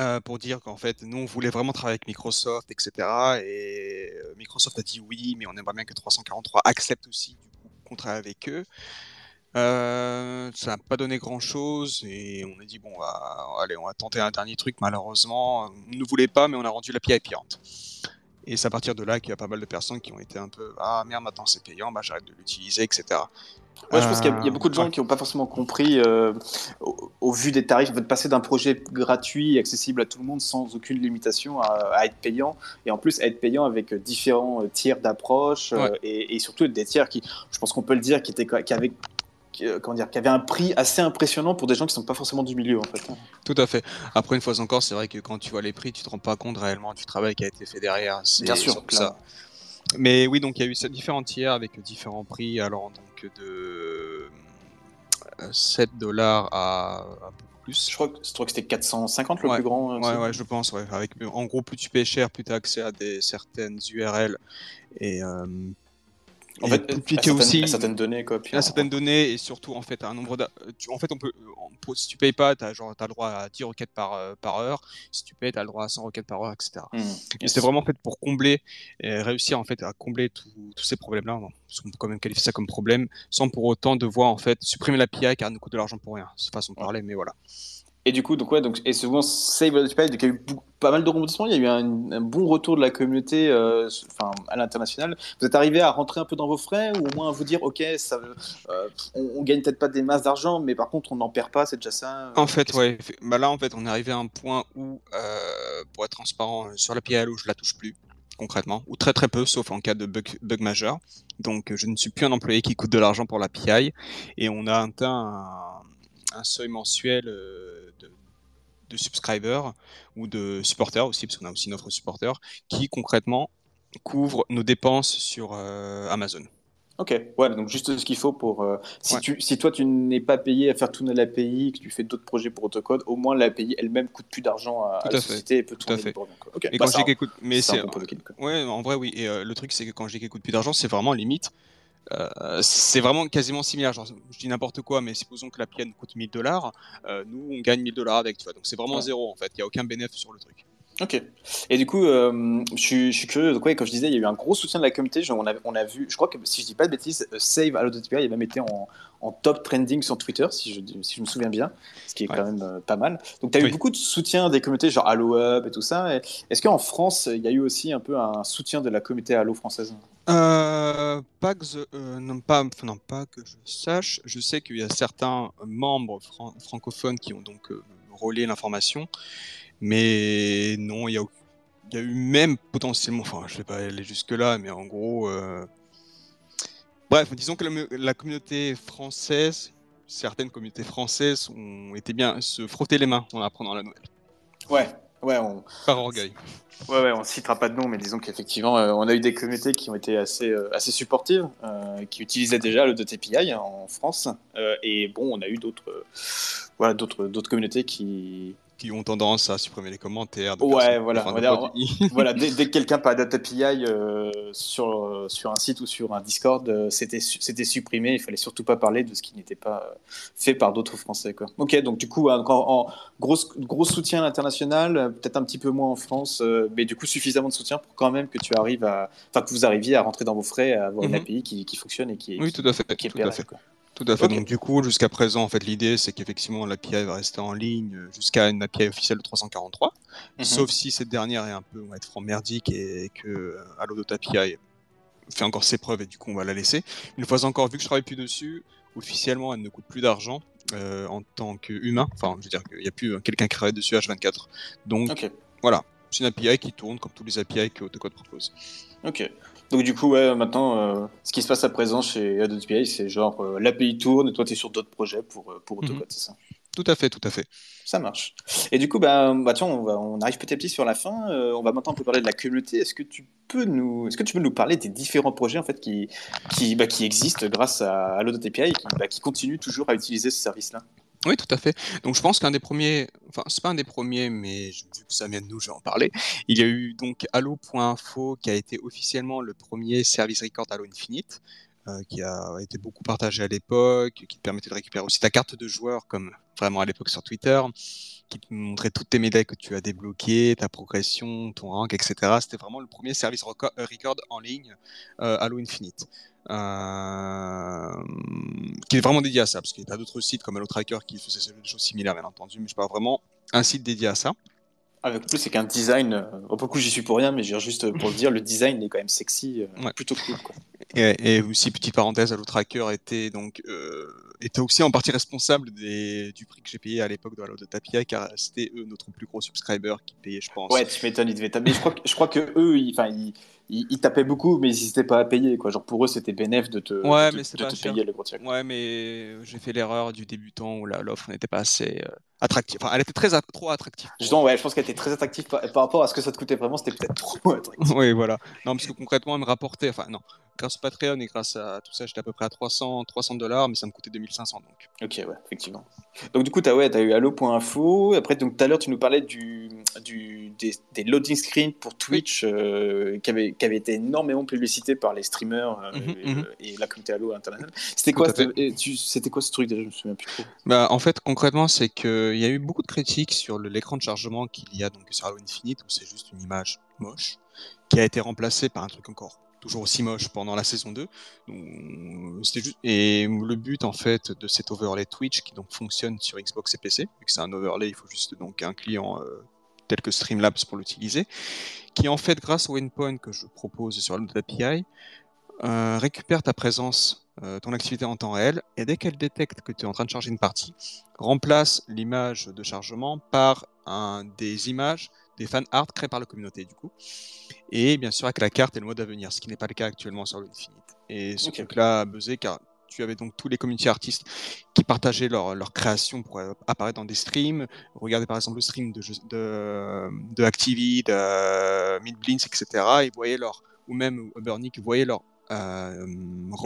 euh, pour dire qu'en fait, nous, on voulait vraiment travailler avec Microsoft, etc. Et euh, Microsoft a dit oui, mais on aimerait bien que 343 accepte aussi du coup, travaille avec eux. Euh, ça n'a pas donné grand chose et on a dit bon, bah, allez, on va tenter un dernier truc. Malheureusement, on ne voulait pas, mais on a rendu la l'API payante. Et c'est à partir de là qu'il y a pas mal de personnes qui ont été un peu ah merde, maintenant c'est payant, bah, j'arrête de l'utiliser, etc. Ouais, je pense qu'il y, a beaucoup de gens qui n'ont pas forcément compris, euh, au, vu des tarifs, de passer d'un projet gratuit, accessible à tout le monde, sans aucune limitation, à, être payant, et en plus à être payant avec différents euh, tiers d'approche, euh, et, surtout des tiers qui, je pense qu'on peut le dire, qui, étaient, qui avaient comment dire, qui avait un prix assez impressionnant pour des gens qui ne sont pas forcément du milieu en fait. Tout à fait. Après une fois encore, c'est vrai que quand tu vois les prix, tu te rends pas compte réellement du travail qui a été fait derrière. Bien sûr, ça. Mais oui, donc il y a eu différents tiers avec différents prix, alors donc de 7 euh, dollars à un peu plus. Je crois que, que c'était 450 le plus grand. Euh, ouais, ouais, je pense. Ouais. Avec, en gros, plus tu payes cher, plus tu as accès à des, certaines URL et euh, en fait, à aussi certaines données quoi. à certaines données et surtout en fait un nombre en fait on peut si tu payes pas tu as genre as le droit à 10 requêtes par euh, par heure si tu payes tu as le droit à 100 requêtes par heure etc. Mmh, et c'est vraiment fait pour combler et réussir en fait à combler tous ces problèmes là parce qu'on peut quand même qualifier ça comme problème sans pour autant devoir en fait supprimer l'API car elle nous coûte de l'argent pour rien c'est façon de parler mais voilà. Et du coup, donc ouais, donc, et souvent Save the il y a eu pas mal de rebondissements, il y a eu un, bon retour de la communauté euh, enfin, à l'international. Vous êtes arrivé à rentrer un peu dans vos frais ou au moins à vous dire, ok, ça, euh, on, on, gagne peut-être pas des masses d'argent, mais par contre on n'en perd pas, c'est déjà ça En fait, ouais, bah là en fait on est arrivé à un point où, euh, pour être transparent, sur la PLO je la touche plus concrètement, ou très très peu, sauf en cas de bug, bug majeur. Donc je ne suis plus un employé qui coûte de l'argent pour la PI, et on a atteint un, un seuil mensuel de subscribers ou de supporters aussi, parce qu'on a aussi une offre supporter, qui concrètement couvre nos dépenses sur euh, Amazon. Ok, ouais, donc juste ce qu'il faut pour. Euh, si, tu, si toi tu n'es pas payé à faire tourner l'API, que tu fais d'autres projets pour Autocode, au moins l'API elle-même coûte plus d'argent à, la société et peut tourner Tout à fait. Pour et bah, quand j'ai mais c'est. Ouais, en vrai, oui. Et euh, le truc, c'est que quand j'ai coûte plus d'argent, c'est vraiment limite. Euh, c'est vraiment quasiment similaire. Genre, je dis n'importe quoi, mais supposons que la pienne coûte 1000 dollars, euh, nous on gagne 1000 dollars avec, tu vois. Donc c'est vraiment zéro en fait. Il n'y a aucun bénéfice sur le truc. Ok. Et du coup, euh, je, suis, curieux. Donc, ouais, comme je disais, il y a eu un gros soutien de la communauté. on, a, on, a, vu, je crois que si je dis pas de bêtises, Save Allo.api il a même été en, en, top trending sur Twitter, si je, si je me souviens bien, ce qui est quand même pas mal. Donc, tu as eu beaucoup de soutien des communautés, genre Allo Up et tout ça. Est-ce qu'en France, il y a eu aussi un peu un soutien de la communauté Allo française? Euh, pas, que euh, non, pas, non, pas que je sache. Je sais qu'il y a certains membres francophones qui ont donc euh, relayé l'information, mais non, il y, a, eu même potentiellement, enfin, je vais pas aller jusque-là, mais en gros, euh, bref, disons que la, la, communauté française, certaines communautés françaises ont été bien se frotter les mains en apprenant la nouvelle. Ouais, ouais, on... par orgueil. Ouais, ouais, on citera pas de nom, mais disons qu'effectivement, euh, on a eu des communautés qui ont été assez, euh, assez supportives, euh, qui utilisaient déjà le .api en France. et bon, on a eu d'autres, voilà, d'autres communautés qui, qui ont tendance à supprimer les commentaires. ouais, voilà. voilà dès, que quelqu'un parle d'API euh, sur, euh, sur un site ou sur un Discord, euh, c'était supprimé. Il fallait surtout pas parler de ce qui n'était pas euh, fait par d'autres Français. Quoi. Ok, donc du coup, en, en gros, gros soutien à l'international, peut-être un petit peu moins en France, mais du coup suffisamment de soutien pour quand même que tu arrives à, enfin que vous arriviez à rentrer dans vos frais, à avoir une mhm. API qui, qui, fonctionne et qui, oui, tout à fait, qui est tout à fait. Quoi. Tout à fait. Donc, du coup, jusqu'à présent, en fait, l'idée, c'est qu'effectivement, l'API va rester en ligne jusqu'à une API officielle de 343. Mhm. Sauf si cette dernière est un peu, on va être merdique et que euh, API fait encore ses preuves et du coup, on va la laisser. Une fois encore, vu que je travaille plus dessus, officiellement, elle ne coûte plus d'argent euh, en tant qu'humain. Enfin, je veux dire qu'il n'y a plus quelqu'un qui travaille dessus H24. Donc, voilà. C'est une API qui tourne comme tous les API que AutoCode propose. Ok. Donc du coup, ouais, maintenant, euh, ce qui se passe à présent chez Adobe API, c'est genre euh, l'API tourne et toi, tu es sur d'autres projets pour, euh, pour Autocode, mhm. c'est ça? Tout à fait, tout à fait. Ça marche. Et du coup, bah, bah tiens, on, va, on arrive petit à petit sur la fin. on va maintenant un peu parler de la communauté. Est-ce que tu peux nous, est-ce que tu peux nous parler des différents projets en fait qui, qui, bah, qui existent grâce à, à API et qui, bah, qui continuent toujours à utiliser ce service-là? Oui, tout à fait. Donc je pense qu'un des premiers, enfin c'est pas un des premiers, mais vu que ça vient de nous, je vais en parler. Il y a eu donc Allo.info qui a été officiellement le premier service record Allo Infinite, euh, qui a été beaucoup partagé à l'époque, qui te permettait de récupérer aussi ta carte de joueur comme vraiment à l'époque sur Twitter, qui te montrait toutes tes médailles que tu as débloquées, ta progression, ton rank, etc. C'était vraiment le premier service record en ligne euh, Halo Infinite. Euh, qui est vraiment dédié à ça, parce qu'il y a d'autres sites comme HelloTracker qui faisaient des choses similaires, bien entendu, mais je parle vraiment un site dédié à ça. Avec plus, c'est qu'un design, euh, beaucoup j'y suis pour rien, mais juste pour le dire, le design est quand même sexy, euh, plutôt cool. Quoi. Et, aussi, petite parenthèse, HelloTracker était donc était aussi en partie responsable des, du prix que j'ai payé à l'époque de Halo de Tapia, car c'était eux notre plus gros subscriber qui payait, je pense. Ouais, tu m'étonnes, ils devaient taper. je crois que, je crois que eux, ils, ils, ils, tapaient beaucoup, mais ils n'hésitaient pas à payer. Quoi. Genre pour eux, c'était bénéf de te, ouais, mais de, te payer le gros Ouais, mais j'ai fait l'erreur du débutant où l'offre n'était pas assez euh, attractive. Enfin, elle était très trop attractive. Justement, ouais, je pense qu'elle était très attractive par, rapport à ce que ça te coûtait vraiment. C'était peut-être trop attractif. oui, voilà. Non, parce que concrètement, elle me rapportait. Enfin, non grâce au Patreon et grâce à tout ça, j'étais à peu près à 300, 300 dollars, mais ça me coûtait 2500 donc. Ok, ouais, effectivement. Donc du coup, tu as, ouais, as eu allo.info. Après, tout à l'heure, tu nous parlais du, du, des, loading screens pour Twitch euh, qui, avaient, qui été énormément publicités par les streamers euh, mhm, mhm. et, la communauté Allo internationale. C'était quoi, c'était quoi ce truc déjà? Je me souviens plus trop. Bah, en fait, concrètement, c'est qu'il y a eu beaucoup de critiques sur l'écran de chargement qu'il y a donc sur Halo Infinite où c'est juste une image moche qui a été remplacée par un truc encore toujours aussi moche pendant la saison 2. juste... Et le but en fait de cet overlay Twitch qui donc fonctionne sur Xbox et PC, vu que c'est un overlay, il faut juste donc un client euh, tel que Streamlabs pour l'utiliser, qui en fait grâce au endpoint que je propose sur l'API, euh, récupère ta présence, euh, ton activité en temps réel, et dès qu'elle détecte que tu es en train de charger une partie, remplace l'image de chargement par un, des images des fan art créés par la communauté du coup. Et bien sûr avec la carte et le mode à venir, ce qui n'est pas le cas actuellement sur l'Infinite. Et ce truc-là a buzzé car tu avais donc tous les community artistes qui partageaient leur, leur création pour apparaître dans des streams. Regardez par exemple le stream de, de, de Activi, de Midblinks, etc. Ils voyaient leur, ou même Burnick, voyaient leur euh,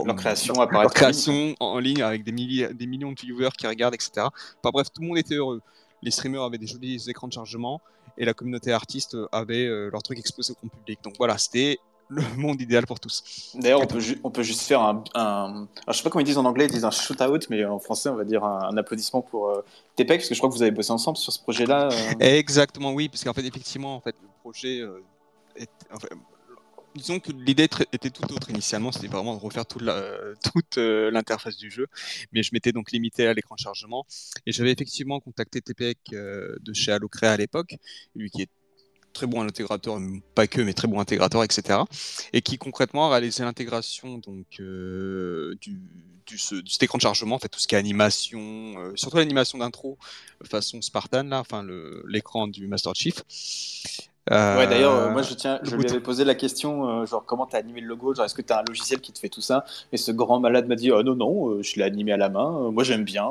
leur création, leur création en, ligne avec des, milliers, des millions de viewers qui regardent, etc. Enfin, bref, tout le monde était heureux. Les streamers avaient des jolis écrans de chargement et la communauté artiste avait euh, leur truc exposé au grand public. Donc voilà, c'était le monde idéal pour tous. D'ailleurs, on peut, on peut juste faire un, un... je sais pas comment ils disent en anglais, ils disent un shoot-out, mais en français, on va dire un, applaudissement pour euh, TPEC, parce que je crois que vous avez bossé ensemble sur ce projet-là. Euh. Exactement, oui, parce qu'en fait, effectivement, en fait, le projet est, disons que l'idée était tout autre initialement, c'était vraiment de refaire toute euh, l'interface du jeu, mais je m'étais donc limité à l'écran chargement et j'avais effectivement contacté TPEC euh, de chez Allocrea à l'époque, lui qui est très bon intégrateur, pas que, mais très bon intégrateur, etc. Et qui concrètement a réalisé l'intégration donc euh, du, cet écran de chargement, en fait tout ce qui est animation, surtout l'animation d'intro façon Spartan là, enfin l'écran du Master Chief. Euh, ouais, d'ailleurs, euh, moi je tiens, je lui avais posé la question, euh, genre comment t'as animé le logo, genre est-ce que t'as un logiciel qui te fait tout ça? Et ce grand malade m'a dit, oh, non, non, je l'ai animé à la main, moi j'aime bien.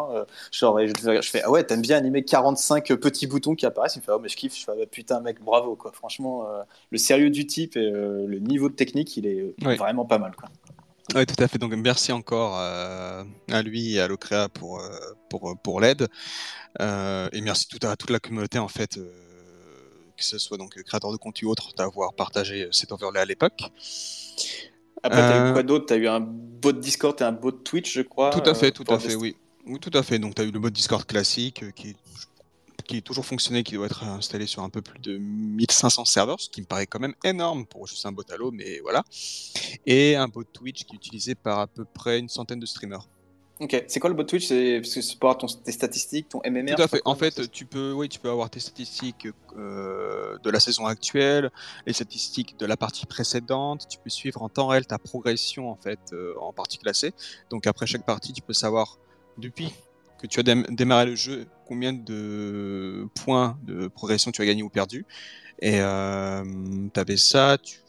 genre, et je, je, fais, ah ouais, t'aimes bien animer 45 petits boutons qui apparaissent? Il me fait, oh, mais je kiffe, je fais, ah, putain, mec, bravo, quoi. Franchement, le sérieux du type et le niveau de technique, il est vraiment pas mal, quoi. Oui, tout à fait. Donc merci encore à lui et à Locrea pour, pour, pour l'aide. et merci tout à toute la communauté en fait ce soit donc créateur de contenu ou autre, d'avoir partagé cet overlay à l'époque. Après, tu as eu quoi d'autre? Tu as eu un bot Discord et un bot Twitch, je crois Tout à fait, tout à fait, oui. Oui, tout à fait. Donc, tu as eu le bot Discord classique qui est qui est toujours fonctionné, qui doit être installé sur un peu plus de 1500 serveurs, ce qui me paraît quand même énorme pour juste un bot Halo, mais voilà. Et un bot Twitch qui est utilisé par à peu près une centaine de streamers. Ok, c'est quoi le bot Twitch? C'est parce que c'est pour avoir tes statistiques, ton MMR. Tout à fait. En fait, tu peux, oui, tu peux avoir tes statistiques euh, de la saison actuelle, les statistiques de la partie précédente. Tu peux suivre en temps réel ta progression en fait euh, en partie classée. Donc après chaque partie, tu peux savoir depuis que tu as démarré le jeu, combien de points de progression tu as gagné ou perdu. Et euh, tu avais ça, tu,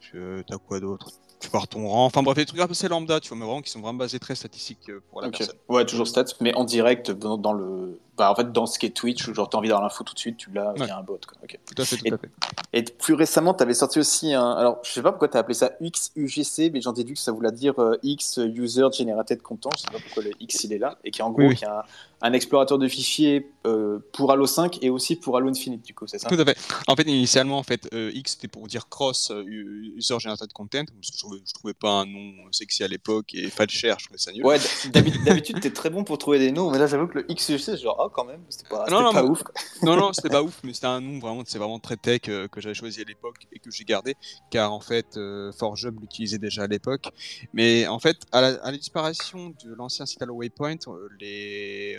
tu as quoi d'autre? Tu pars ton rang. Enfin bref, des trucs peu lambda, tu vois, mais vraiment qui sont vraiment basés très statistiques euh, pour la personne. Ouais, toujours stats, mais en direct dans, le. Bah, en fait, dans ce qui est Twitch, où genre t'as envie d'avoir l'info tout de suite, tu l'as via un bot. Quoi. Tout à fait, tout et, à fait. Et plus récemment, tu avais sorti aussi un. Alors, je sais pas pourquoi tu as appelé ça XUGC, mais j'en déduis que ça voulait dire euh, X User Generated Content. Je sais pas pourquoi le X il est là. Et qui en gros, qui a un, explorateur de fichiers euh, pour Halo 5 et aussi pour Halo Infinite, du coup, c'est ça? Tout à fait. En fait, initialement, en fait, X c'était pour dire Cross User Generated Content, parce que je trouvais, trouvais pas un nom sexy à l'époque et cher, je trouvais ça nul. Ouais, d'habitude, t'es très bon pour trouver des noms, mais là, j'avoue que le XUGC, genre, oh, quand même, c'était pas, non, non, pas ouf. Non, non, c'était pas ouf, mais c'était un nom vraiment, c'est vraiment très tech euh, que j'avais choisi à l'époque et que j'ai gardé, car en fait, euh, ForgeHub l'utilisait déjà à l'époque. Mais en fait, à la, disparition de l'ancien site Halo Waypoint, euh, les,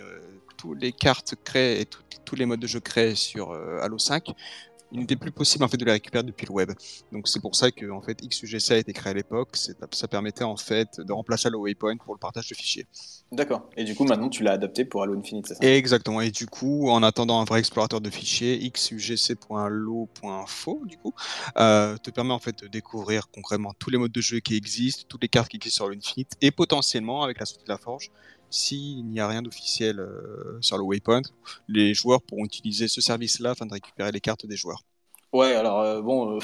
toutes les cartes créées et tous les modes de jeu créés sur Halo 5 il n'était plus possible en fait de les récupérer depuis le web. Donc c'est pour ça que en fait XUGC a été créé à l'époque. Ça permettait en fait de remplacer Halo Waypoint pour le partage de fichiers. D'accord. Et du coup maintenant tu l'as adapté pour Halo Infinite, c'est ça? Exactement. Et du coup, en attendant un vrai explorateur de fichiers, xugc.lo.info du coup euh, te permet en fait de découvrir concrètement tous les modes de jeu qui existent, toutes les cartes qui existent sur Halo Infinite et potentiellement avec la sortie de la Forge s'il n'y a rien d'officiel euh, sur le Waypoint, les joueurs pourront utiliser ce service-là afin de récupérer les cartes des joueurs. Ouais, alors euh, bon, euh,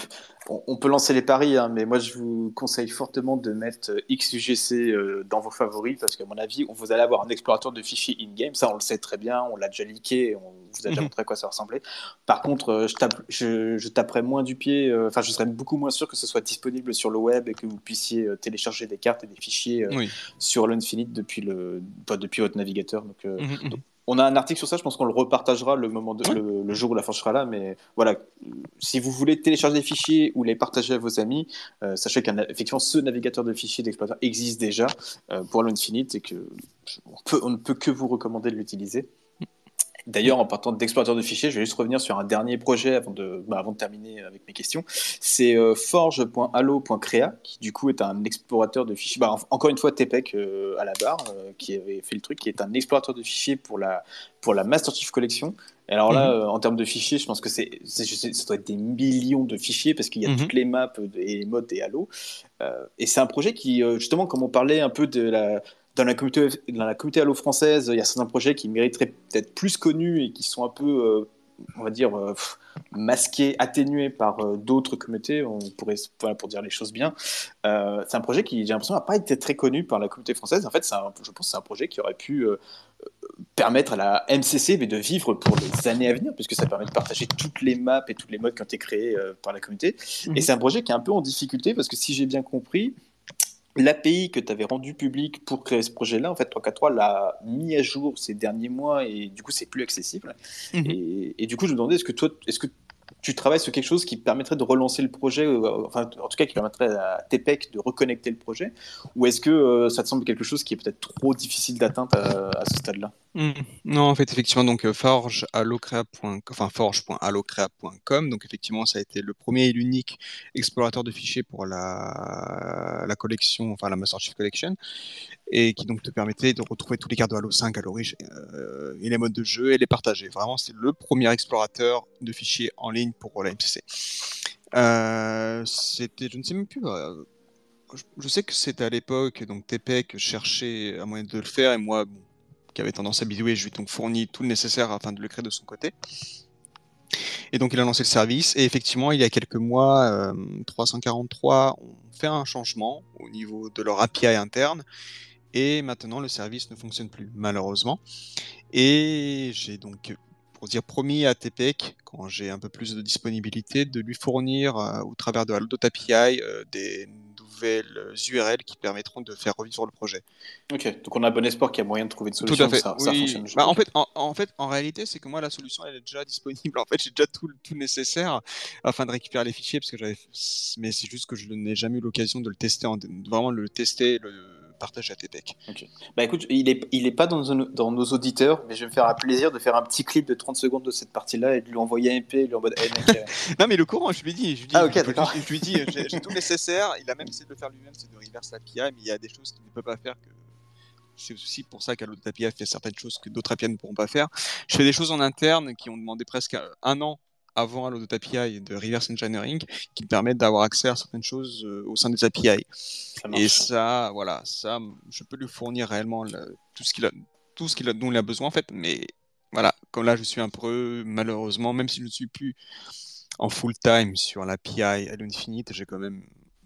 on, peut lancer les paris, hein, mais moi je vous conseille fortement de mettre XUGC dans vos favoris parce qu'à mon avis, vous allez avoir un explorateur de fichiers in-game, ça on le sait très bien, on l'a déjà leaké, on vous a déjà mhm. montré à quoi ça ressemblait. Par contre, je, tape, je, taperais moins du pied, enfin je serais beaucoup moins sûr que ce soit disponible sur le web et que vous puissiez télécharger des cartes et des fichiers sur l'Infinite depuis, le, depuis votre navigateur. Donc, mhm, mhm on a un article sur ça, je pense qu'on le repartagera le, moment de, le, jour où la force sera là. Mais voilà, si vous voulez télécharger des fichiers ou les partager à vos amis, euh, sachez qu'effectivement ce navigateur de fichiers d'exploitation existe déjà euh, pour l'Infinite et que on ne peut que vous recommander de l'utiliser. D'ailleurs, en partant d'explorateur de fichiers, je vais juste revenir sur un dernier projet avant de, bah, avant de terminer avec mes questions. C'est euh, forge.allo.crea, qui du coup est un explorateur de fichiers. Bah, encore une fois, TPEC euh, à la barre, euh, qui avait fait le truc, qui est un explorateur de fichiers pour la, pour la Master Chief Collection. Et alors là, mhm. en termes de fichiers, je pense que c'est, ça doit être des millions de fichiers parce qu'il y a mhm. toutes les maps et les modes et Halo. et c'est un projet qui, justement, comme on parlait un peu de la dans la communauté, dans la communauté Halo française, il y a certains projets qui mériteraient peut-être plus connus et qui sont un peu, euh, on va dire, euh, masqués, atténués par euh, d'autres communautés, on pourrait, pour dire les choses bien. c'est un projet qui, j'ai l'impression, n'a pas été très connu par la communauté française. En fait, je pense que c'est un projet qui aurait pu permettre à la MCC de vivre pour les années à venir, puisque ça permet de partager toutes les maps et toutes les modes qui ont été créés par la communauté. Et mhm. c'est un projet qui est un peu en difficulté, parce que si j'ai bien compris, L'API que tu avais rendu public pour créer ce projet-là, en fait, 343 l'a mis à jour ces derniers mois et du coup, c'est plus accessible. Mhm. Et, du coup, je me demandais, est-ce que toi, est-ce que tu travailles sur quelque chose qui permettrait de relancer le projet, euh, enfin, en tout cas, qui permettrait à TPEC de reconnecter le projet, ou est-ce que euh, ça te semble quelque chose qui est peut-être trop difficile d'atteindre à ce stade-là? Mmh. Non, en fait, effectivement, donc euh, forge enfin forge.allocrea.com. Donc, effectivement, ça a été le premier et l'unique explorateur de fichiers pour la, collection, enfin la Master Chief Collection, et qui donc te permettait de retrouver tous les cartes de Halo 5 à l'origine euh, et les modes de jeu et les partager. Vraiment, c'est le premier explorateur de fichiers en ligne pour la MCC. Euh, c'était, je ne sais même plus. je, sais que c'était à l'époque, donc TPEC cherchait un moyen de le faire, et moi, qui avait tendance à bidouiller, je lui ai donc fourni tout le nécessaire afin de le créer de son côté. Et donc il a lancé le service. Et effectivement, il y a quelques mois, 343 ont fait un changement au niveau de leur API interne. Et maintenant, le service ne fonctionne plus, malheureusement. Et j'ai donc pour dire promis à TPEC, quand j'ai un peu plus de disponibilité, de lui fournir au travers de Aldo API des nouvelles URL qui permettront de faire revivre le projet. Ok, donc on a bon espoir qu'il y a moyen de trouver une solution. Tout à fait. Ça, fonctionne. Bah, en, fait, en, fait, en réalité, c'est que moi, la solution, elle est déjà disponible. En fait, j'ai déjà tout, tout nécessaire afin de récupérer les fichiers, parce que j'avais, mais c'est juste que je n'ai jamais eu l'occasion de le tester, en... vraiment le tester, le partage à TPEC. Ok. Bah écoute, il est, il est pas dans, dans, nos auditeurs, mais je vais me faire un plaisir de faire un petit clip de 30 secondes de cette partie-là et de lui envoyer un MP, lui en mode euh. non, mais le courant, je lui dis. Je lui dis, ah, je, lui dis, j'ai tout nécessaire. Il a même essayé de le faire lui-même, c'est de reverse l'API, mais il y a des choses qu'il ne peut pas faire que c'est aussi pour ça qu'Allo API fait certaines choses que d'autres API ne pourront pas faire. Je fais des choses en interne qui ont demandé presque un an avant Allo API de reverse engineering qui me permettent d'avoir accès à certaines choses euh, au sein des API. Et ça, voilà, ça, je peux lui fournir réellement tout ce qu'il a, tout ce qu'il a, dont il a besoin en fait. Mais voilà, comme là, je suis un peu malheureusement, même si je ne suis plus en full time sur l'API à l'infinite, j'ai quand même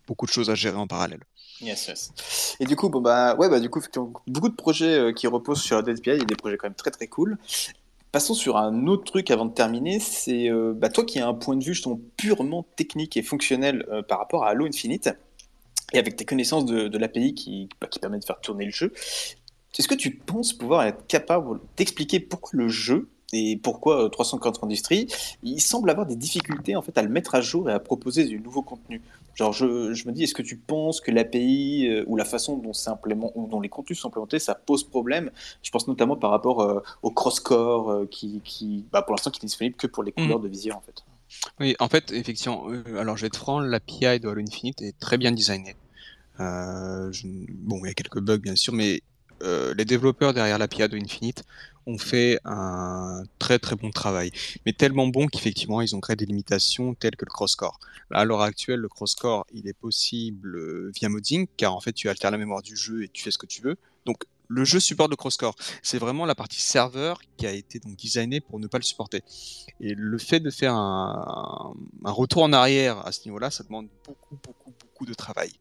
beaucoup de choses à gérer en parallèle. Yes, yes. Et du coup, bon bah, ouais, bah, du coup, beaucoup de projets euh, qui reposent sur la API, il y a des projets quand même très très cool. Passons sur un autre truc avant de terminer. C'est euh, bah, toi qui as un point de vue justement purement technique et fonctionnel euh, par rapport à Halo Infinite, et avec tes connaissances de, l'API qui, bah, qui permet de faire tourner le jeu. Est-ce que tu penses pouvoir être capable d'expliquer pourquoi le jeu et pourquoi 340 euh, Industries, il semble avoir des difficultés en fait à le mettre à jour et à proposer du nouveau contenu? Genre, je, me dis, est-ce que tu penses que l'API euh, ou la façon dont, ou dont les contenus sont implémentés, ça pose problème? Je pense notamment par rapport euh, au cross-core euh, qui, qui bah, pour l'instant, qui est disponible que pour les couleurs mmh. de visière en fait. Oui, en fait, effectivement. alors, je vais être franc, l'API de Halo Infinite est très bien designé. Bon, il y a quelques bugs bien sûr, mais les développeurs derrière l'API de Infinite ont fait un très très bon travail, mais tellement bon qu'effectivement ils ont créé des limitations telles que le cross-core. À l'heure actuelle, le cross-core il est possible euh, via modding, car en fait tu altères la mémoire du jeu et tu fais ce que tu veux. Donc le jeu supporte le cross-core. C'est vraiment la partie serveur qui a été donc designée pour ne pas le supporter. Et le fait de faire un, retour en arrière à ce niveau-là, ça demande beaucoup beaucoup beaucoup de travail.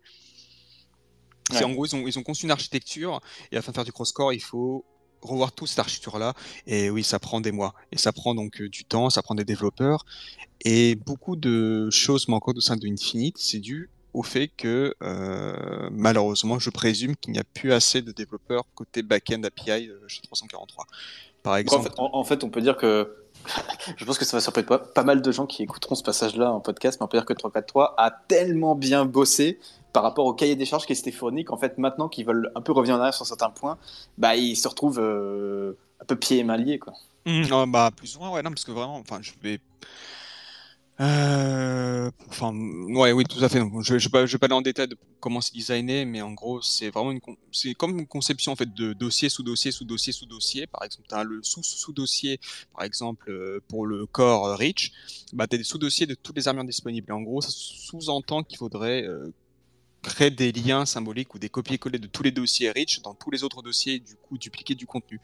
En gros, ils ont, ils ont conçu une architecture et afin de faire du cross-core, il faut revoir toute cette architecture-là. Et oui, ça prend des mois. Et ça prend donc euh, du temps, ça prend des développeurs. Et beaucoup de choses manquent au sein de Infinite, c'est dû au fait que euh, malheureusement, je présume qu'il n'y a plus assez de développeurs côté back-end API euh, chez 343. Par exemple. En fait, on peut dire que je pense que ça va surprendre pas, pas mal de gens qui écouteront ce passage-là en podcast, mais on peut dire que 343 a tellement bien bossé par rapport au cahier des charges qui s'était fourni qu'en fait maintenant qu'ils veulent un peu revenir en arrière sur certains points, bah ils se retrouvent euh, un peu pieds et mains liés quoi. Mmh, bah plus ou moins ouais non parce que vraiment enfin je vais euh, enfin, ouais, oui, tout à fait. Je, ne vais pas, aller en détail de comment c'est designé, mais en gros, c'est vraiment une, c'est comme une conception en fait de dossier sous dossier sous dossier sous dossier. Par exemple, tu as le sous sous dossier, par exemple euh, pour le core Reach, bah as des sous dossiers de toutes les armures disponibles. Et en gros, ça sous-entend qu'il faudrait créer des liens symboliques ou des copier-coller de tous les dossiers rich dans tous les autres dossiers, du coup dupliquer du contenu.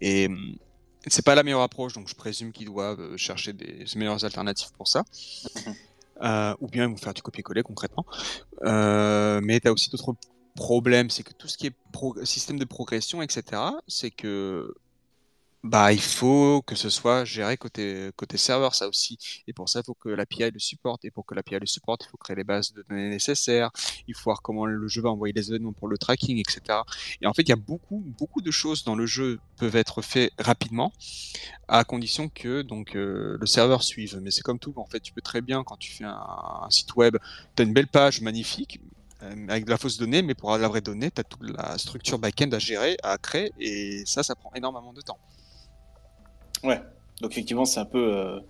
Et hum, c'est pas la meilleure approche, donc je présume qu'ils doivent euh, chercher des meilleures alternatives pour ça. Euh, ou bien ils vont faire du copier-coller concrètement. Euh, mais tu as aussi d'autres problèmes, c'est que tout ce qui est système de progression, etc., c'est que bah, il faut que ce soit géré côté, côté serveur, ça aussi. Et pour ça, il faut que l'API le supporte. Et pour que l'API le supporte, il faut créer les bases de données nécessaires. Il faut voir comment le jeu va envoyer les événements pour le tracking, etc. Et en fait, il y a beaucoup, beaucoup de choses dans le jeu peuvent être faites rapidement, à condition que donc euh, le serveur suive. Mais c'est comme tout, en fait, tu peux très bien, quand tu fais un, site web, tu as une belle page magnifique, euh, avec de la fausse donnée, mais pour la vraie donnée, tu as toute la structure back-end à gérer, à créer, et ça, ça prend énormément de temps. Ouais, donc effectivement, c'est un peu. Euh,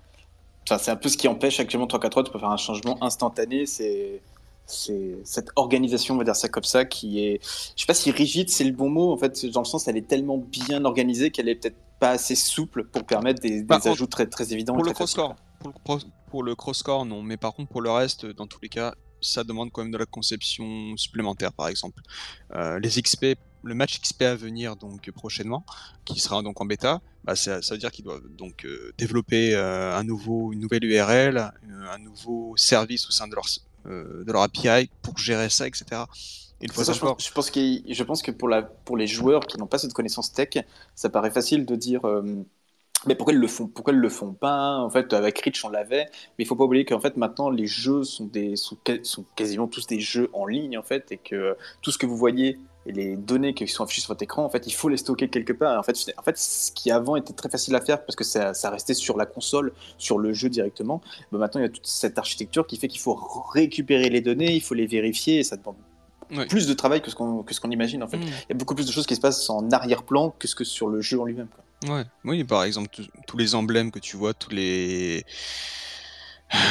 c'est un peu ce qui empêche actuellement 343 de faire un changement instantané. C'est c'est cette organisation, on va dire ça comme ça, qui est, je sais pas si rigide c'est le bon mot, en fait, dans le sens, elle est tellement bien organisée qu'elle est peut-être pas assez souple pour permettre des, ajouts très, très évidents. Pour le cross-core, pour, le cross-core, non, mais par contre, pour le reste, dans tous les cas, ça demande quand même de la conception supplémentaire, par exemple. Euh, les XP le match XP à venir donc prochainement, qui sera donc en bêta, bah, ça, ça, veut dire qu'ils doivent donc euh, développer euh, un nouveau, une nouvelle URL, euh, un nouveau service au sein de leur, de leur API pour gérer ça, etc. une fois ça, je, pense, je, pense je pense que pour, la, pour les joueurs qui n'ont pas cette connaissance tech, ça paraît facile de dire mais pourquoi ils le font pourquoi ils le font pas en fait avec Rich on l'avait mais il faut pas oublier qu'en fait maintenant les jeux sont des sont, sont, quasiment tous des jeux en ligne en fait et que tout ce que vous voyez et les données qui sont affichées sur votre écran, en fait, il faut les stocker quelque part. En fait, en fait, ce qui avant était très facile à faire parce que ça, ça restait sur la console, sur le jeu directement. Mais maintenant, il y a toute cette architecture qui fait qu'il faut récupérer les données, il faut les vérifier et ça demande plus de travail que ce qu'on que ce qu'on imagine. En fait, mm. il y a beaucoup plus de choses qui se passent en arrière-plan que ce que sur le jeu en lui-même. Ouais, oui, par exemple, tous les emblèmes que tu vois, tous les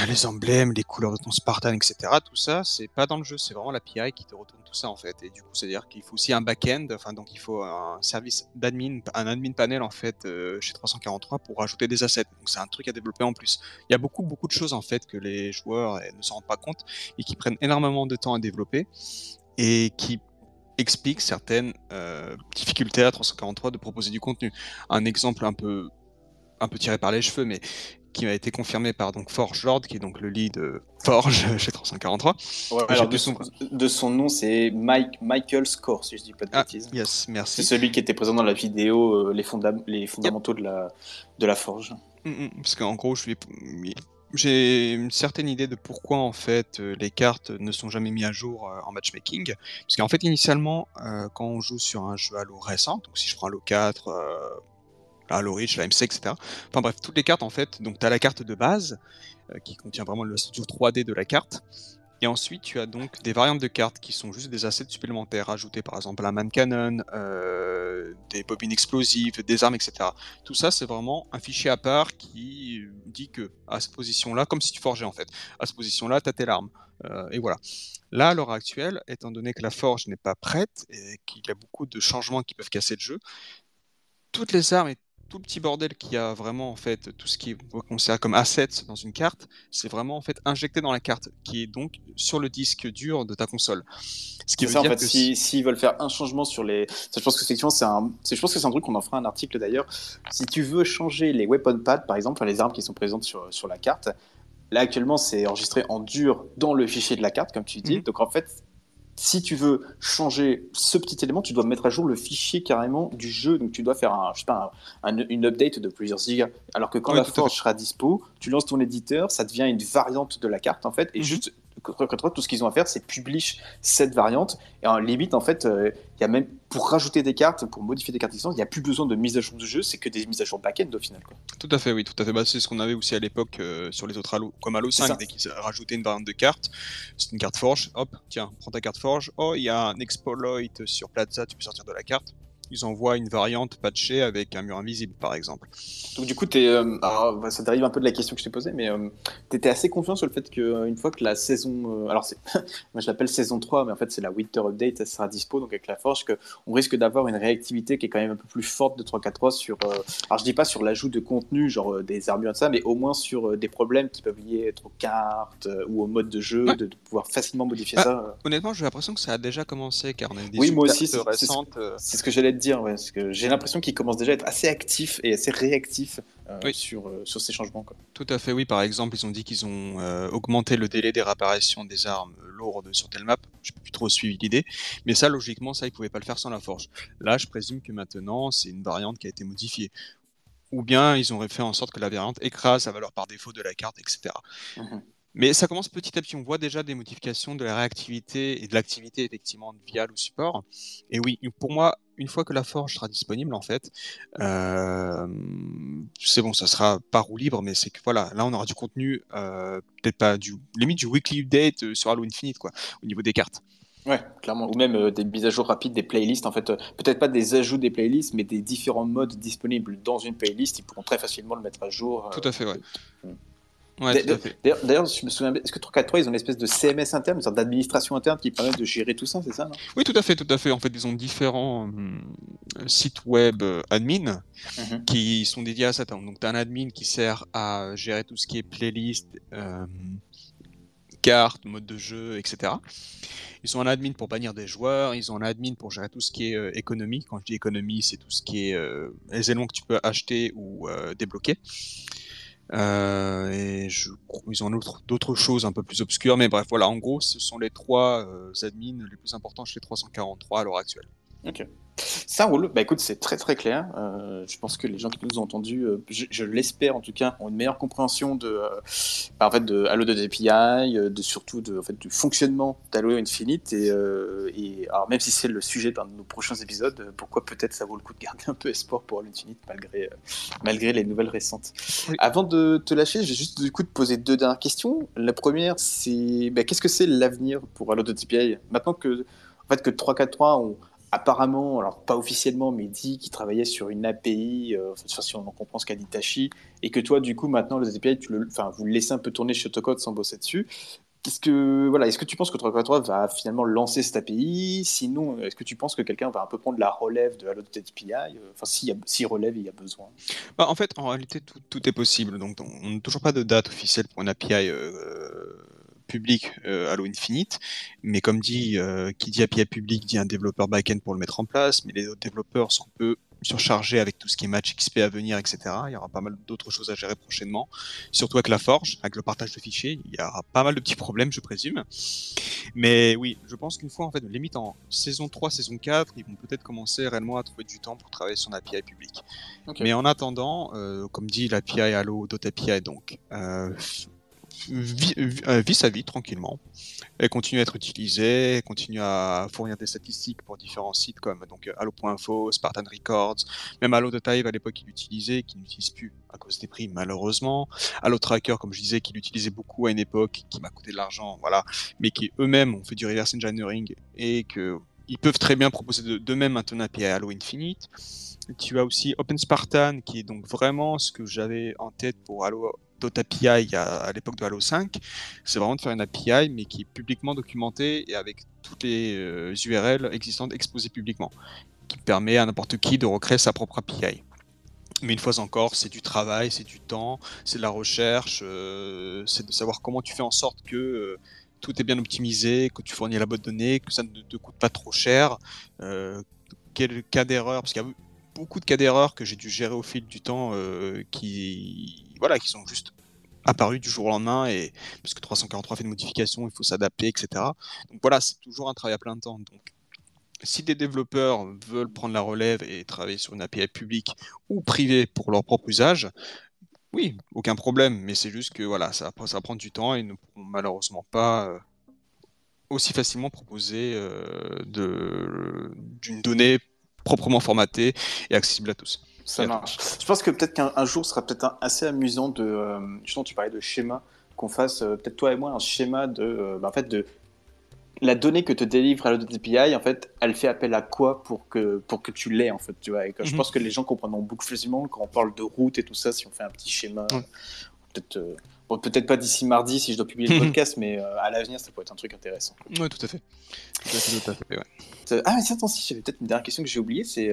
les emblèmes, les couleurs de ton Spartan, etc. Tout ça, c'est pas dans le jeu, c'est vraiment l'API qui te retourne tout ça en fait. Et du coup, c'est-à-dire qu'il faut aussi un back-end, enfin donc il faut un service d'admin, un admin panel en fait euh, chez 343 pour rajouter des assets. Donc c'est un truc à développer en plus. Il y a beaucoup beaucoup de choses en fait que les joueurs eh, ne s'en rendent pas compte et qui prennent énormément de temps à développer et qui expliquent certaines euh, difficultés à 343 de proposer du contenu. Un exemple un peu un peu tiré par les cheveux, mais qui a été confirmé par donc Forge Lord, qui est donc le lead Forge chez 343. alors de, son, de son nom, c'est Mike, Michael Score, si je dis pas de ah, bêtises. Yes, merci. C'est celui qui était présent dans la vidéo euh, les, les fondamentaux de, la, de la Forge. Mm, mm, parce qu'en gros, je j'ai une certaine idée de pourquoi en fait euh, les cartes ne sont jamais mises à jour euh, en matchmaking. Parce qu'en fait initialement, quand on joue sur un jeu Halo récent, donc si je prends Halo 4, la Reach, la etc. Enfin bref, toutes les cartes en fait. Donc tu as la carte de base euh, qui contient vraiment le structure 3D de la carte. Et ensuite, tu as donc des variantes de cartes qui sont juste des assets supplémentaires ajoutés, par exemple un man cannon, euh, des bobines explosives, des armes, etc. Tout ça, c'est vraiment un fichier à part qui dit que à cette position-là, comme si tu forgeais en fait, à cette position-là, tu as telle arme. Euh, et voilà. Là, à l'heure actuelle, étant donné que la forge n'est pas prête et qu'il y a beaucoup de changements qui peuvent casser le jeu, toutes les armes et tout petit bordel qu'il y a vraiment en fait, tout ce qui est considéré comme assets dans une carte, c'est vraiment en fait injecté dans la carte, qui est donc sur le disque dur de ta console. Ce qui veut ça, dire en fait, s'ils si, veulent faire un changement sur les, je pense que c'est un, je pense que c'est un truc qu'on en fera un article d'ailleurs. Si tu veux changer les weapon pads, par exemple, les armes qui sont présentes sur, sur la carte, là actuellement c'est enregistré en dur dans le fichier de la carte, comme tu dis. Mhm. Donc en fait, si tu veux changer ce petit élément, tu dois mettre à jour le fichier carrément du jeu. Donc tu dois faire un, je sais pas, une update de plusieurs gigas. Alors que quand la forge sera dispo, tu lances ton éditeur, ça devient une variante de la carte en fait. Et mhm. juste tout ce qu'ils ont à faire, c'est publish cette variante. Et en limite, en fait, euh, il y a même pour rajouter des cartes, pour modifier des cartes existantes, il n'y a plus besoin de mise à jour du jeu, c'est que des mises à jour back-end au final. Quoi. Tout à fait, oui, tout à fait. Bah, c'est ce qu'on avait aussi à l'époque euh, sur les autres Halo, comme Halo 5, dès qu'ils rajoutaient une variante de carte, c'est une carte Forge, hop, tiens, prends ta carte Forge, oh, il y a un exploit sur Plaza, tu peux sortir de la carte ils envoient une variante patchée avec un mur invisible, par exemple. Donc du coup, es, euh, bah, ça dérive un peu de la question que je t'ai posée, mais euh, tu étais assez confiant sur le fait qu'une euh, fois que la saison... alors moi je l'appelle saison 3, mais en fait c'est la Winter Update, elle sera dispo, donc avec la Forge, qu'on risque d'avoir une réactivité qui est quand même un peu plus forte de 3.4.3 sur... alors je dis pas sur l'ajout de contenu, genre des armures et ça, mais au moins sur des problèmes qui peuvent lier être aux cartes ou au mode de jeu, de, pouvoir facilement modifier bah, ça. Honnêtement, j'ai l'impression que ça a déjà commencé, car on a des oui, moi aussi, c'est ce que j'allais dire, parce que j'ai l'impression qu'il commence déjà à être assez actif et assez réactif euh, sur, euh, sur ces changements. Quoi. Tout à fait, oui. Par exemple, ils ont dit qu'ils ont euh, augmenté le délai des réapparitions des armes lourdes sur telle map. Je n'ai plus trop suivi l'idée, mais ça, logiquement, ça, ils pouvaient pas le faire sans la forge. Là, je présume que maintenant, c'est une variante qui a été modifiée. Ou bien ils ont fait en sorte que la variante écrase la valeur par défaut de la carte, etc. Mais ça commence petit à petit. On voit déjà des modifications de la réactivité et de l'activité effectivement de Vial ou support. Et oui, pour moi, une fois que la forge sera disponible, en fait, euh, c'est bon, ça sera pas roue libre, mais c'est que voilà, là on aura du contenu, euh, peut-être pas du limite du weekly update euh, sur Halo Infinite, quoi, au niveau des cartes. Ouais, clairement. Ou même des mises à jour rapides des playlists. En fait, peut-être pas des ajouts des playlists, mais des différents modes disponibles dans une playlist. Ils pourront très facilement le mettre à jour. Tout à fait, ouais. Mm. D'ailleurs, je me souviens, est-ce que 343 ils ont une espèce de CMS interne, une sorte d'administration interne qui permet de gérer tout ça, c'est ça Oui, tout à fait, tout à fait. En fait, ils ont différents hum, sites web euh, admin mhm. qui sont dédiés à ça. Donc, tu as un admin qui sert à gérer tout ce qui est playlist, euh, cartes, mode de jeu, etc. Ils ont un admin pour bannir des joueurs, ils ont un admin pour gérer tout ce qui est euh, économie. Quand je dis économie, c'est tout ce qui est euh, les éléments que tu peux acheter ou euh, débloquer. Et je, ils ont d'autres choses un peu plus obscures, mais bref, voilà, en gros, ce sont les trois admins les plus importants chez 343 à l'heure actuelle. Ok. Ça roule. Bah écoute, c'est très très clair. Euh, je pense que les gens qui nous ont entendus, euh, je, l'espère en tout cas, ont une meilleure compréhension de, euh, bah, en fait, de Halo de API, de surtout de, en fait, du fonctionnement d'Halo Infinite. Et, et, alors même si c'est le sujet d'un de nos prochains épisodes, pourquoi peut-être ça vaut le coup de garder un peu espoir pour Halo Infinite malgré, malgré les nouvelles récentes. Avant de te lâcher, je vais juste du coup te poser deux dernières questions. La première, c'est bah, qu'est-ce que c'est l'avenir pour Halo de API Maintenant que en fait que 343 ont apparemment, alors pas officiellement, mais dit qu'il travaillait sur une API, euh, si on en comprend ce qu'a dit Tachi, et que toi, du coup, maintenant, les API, tu le, enfin, vous le laissez un peu tourner chez Autocode sans bosser dessus. Qu'est-ce que, voilà, est-ce que tu penses que 343 va finalement lancer cette API Sinon, est-ce que tu penses que quelqu'un va un peu prendre la relève de Halo API Enfin, s'il si relève, il y a besoin. Bah, en fait, en réalité, tout, est possible. Donc, on n'a toujours pas de date officielle pour une API. Euh, public euh, Halo Infinite, mais comme dit, euh, qui dit API public dit un développeur back-end pour le mettre en place, mais les autres développeurs sont peu surchargés avec tout ce qui est match XP à venir, etc. Il y aura pas mal d'autres choses à gérer prochainement, surtout avec la Forge, avec le partage de fichiers. Il y aura pas mal de petits problèmes, je présume. Mais oui, je pense qu'une fois, en fait, limite en saison 3, saison 4, ils vont peut-être commencer réellement à trouver du temps pour travailler sur l'API public. Mais en attendant, euh, comme dit l'API Halo, d'autres API, donc, euh, euh, vit, sa vie tranquillement. Elle continue à être utilisée, continue à fournir des statistiques pour différents sites comme donc Halo.info, Spartan Records, même Halo Data à l'époque il l'utilisait, qui n'utilise plus à cause des prix malheureusement. Halo Tracker comme je disais, qui l'utilisait beaucoup à une époque, qui m'a coûté de l'argent, voilà, mais qui eux-mêmes ont fait du reverse engineering et que ils peuvent très bien proposer d'eux-mêmes un API à Halo Infinite. Tu as aussi Open Spartan, qui est donc vraiment ce que j'avais en tête pour Halo d'autres API à, l'époque de Halo 5, c'est vraiment de faire une API, mais qui est publiquement documentée et avec toutes les URL euh, existantes exposées publiquement, qui permet à n'importe qui de recréer sa propre API. Mais une fois encore, c'est du travail, c'est du temps, c'est de la recherche, euh, c'est de savoir comment tu fais en sorte que euh, tout est bien optimisé, que tu fournis la bonne donnée, que ça ne te coûte pas trop cher, quel cas d'erreur, parce qu'il y a beaucoup de cas d'erreur que j'ai dû gérer au fil du temps qui voilà, qui sont juste apparus du jour au lendemain et parce que 343 fait de modifications, il faut s'adapter, etc. Donc voilà, c'est toujours un travail à plein temps. Donc si des développeurs veulent prendre la relève et travailler sur une API publique ou privée pour leur propre usage, oui, aucun problème, mais c'est juste que voilà, ça, ça va du temps et ne pourront malheureusement pas euh, aussi facilement proposer euh, d'une donnée proprement formatée et accessible à tous. Ça marche. Je pense que peut-être qu'un jour sera peut-être assez amusant de. Euh, justement, tu parlais de schéma, qu'on fasse euh, peut-être toi et moi un schéma de. Euh, bah, en fait, de la donnée que te délivre à API, en fait, elle fait appel à quoi pour que, pour que tu l'aies, en fait, tu vois. Et Je mhm. pense que les gens comprendront beaucoup facilement quand on parle de route et tout ça, si on fait un petit schéma. Peut-être peut-être pas d'ici mardi si je dois publier le podcast, mais à l'avenir, ça pourrait être un truc intéressant. Oui, tout à fait. Ah, mais attends, si, j'avais peut-être une dernière question que j'ai oubliée, c'est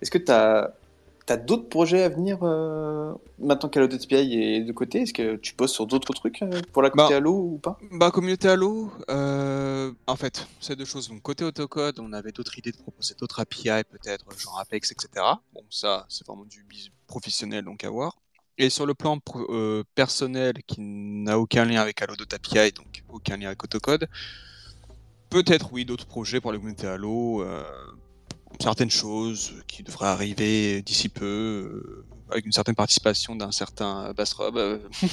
est-ce que tu as T'as d'autres projets à venir euh, maintenant qu'Halo.py est de côté? Est-ce que tu poses sur d'autres trucs euh, pour la communauté bah, Halo ou pas? Bah communauté Halo, euh, en fait, c'est deux choses. Donc côté Autocode, on avait d'autres idées de proposer d'autres API peut-être, genre Apex, etc. Bon ça, c'est vraiment du professionnel donc à voir. Et sur le plan personnel qui n'a aucun lien avec Halo.py, donc aucun lien avec Autocode, peut-être oui d'autres projets pour la communauté Halo certaines choses qui devraient arriver d'ici peu, euh, avec une certaine participation d'un certain Bassrob. Euh.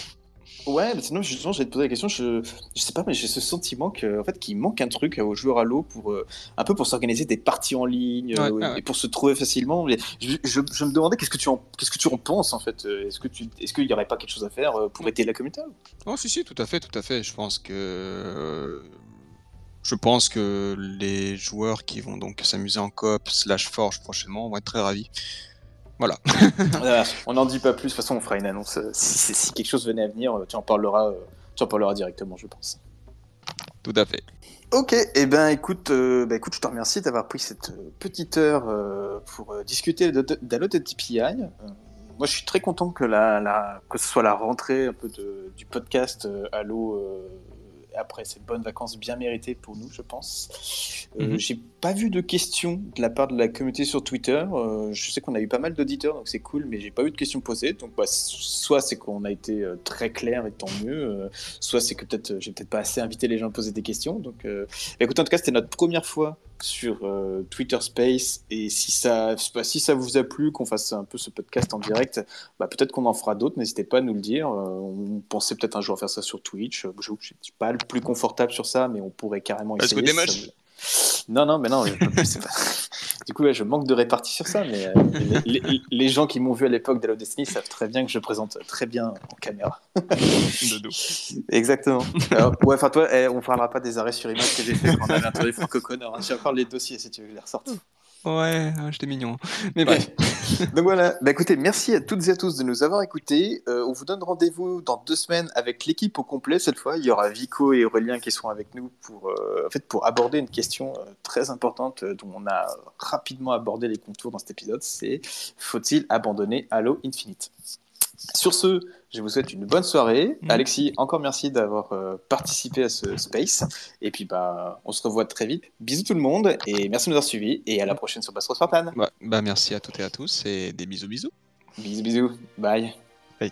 Ouais, mais sinon, justement, vais te poser la question. Je, je sais pas, mais j'ai ce sentiment que, en fait, qu'il manque un truc aux joueurs Halo pour euh, un peu pour s'organiser des parties en ligne et pour se trouver facilement. Je, je, me demandais qu'est-ce que tu en, qu'est-ce que tu en penses en fait. Est-ce que tu, est-ce qu'il y aurait pas quelque chose à faire pour aider la communauté Oh, si, si, tout à fait, tout à fait. Je pense que je pense que les joueurs qui vont donc s'amuser en coop slash forge prochainement vont être très ravis. Voilà. on n'en dit pas plus, de toute façon on fera une annonce. Euh, si, quelque chose venait à venir, euh, tu en parleras, euh, tu en parleras directement, je pense. Tout à fait. Ok, et eh ben écoute, bah, écoute, je te remercie d'avoir pris cette petite heure pour discuter d'Halo TPI. moi, je suis très content que, la, que ce soit la rentrée un peu du podcast Halo après ces bonnes vacances bien méritées pour nous, je pense. Euh, Mhm. J'ai pas vu de questions de la part de la communauté sur Twitter. Euh, je sais qu'on a eu pas mal d'auditeurs, donc c'est cool, mais j'ai pas eu de questions posées. Donc, bah, soit c'est qu'on a été euh, très clair et tant mieux, euh, soit c'est que peut-être j'ai peut-être pas assez invité les gens à poser des questions. Donc, bah, écoute, en tout cas, c'était notre première fois sur euh, Twitter Space. Et si ça, bah, si ça vous a plu, qu'on fasse un peu ce podcast en direct, bah, peut-être qu'on en fera d'autres. N'hésitez pas à nous le dire. Euh, on pensait peut-être un jour faire ça sur Twitch. Je ne suis pas le plus confortable sur ça, mais on pourrait carrément Parce que Non, non, mais non. je pas- Du coup, ouais, je manque de répartie sur ça, mais euh, les, les- les gens qui m'ont vu à l'époque d'Halo Destiny savent très bien que je présente très bien en caméra. De dos. Exactement. Alors, ouais, enfin, toi, eh, on parlera pas des arrêts sur image que j'ai fait quand on avait interviewé Franck O'Connor. hein. J'ai encore les dossiers si tu veux les ressortir. Ouais, ouais, j'étais mignon. Mais bref. Donc voilà, bah écoutez, merci à toutes et à tous de nous avoir écoutés. Euh, on vous donne rendez-vous dans deux semaines avec l'équipe au complet cette fois. Il y aura Vico et Aurélien qui seront avec nous pour, euh, aborder une question euh, très importante dont on a rapidement abordé les contours dans cet épisode. C'est faut-il abandonner Halo Infinite? Sur ce, je vous souhaite une bonne soirée. Mhm. Alexis, encore merci d'avoir euh, participé à ce space. Et puis bah, on se revoit très vite. Bisous tout le monde et merci de nous avoir suivis. Et à la prochaine sur Bastro Spartan. Bah, bah, merci à toutes et à tous et des bisous bisous. Bisous, bisous. Bye. Bye.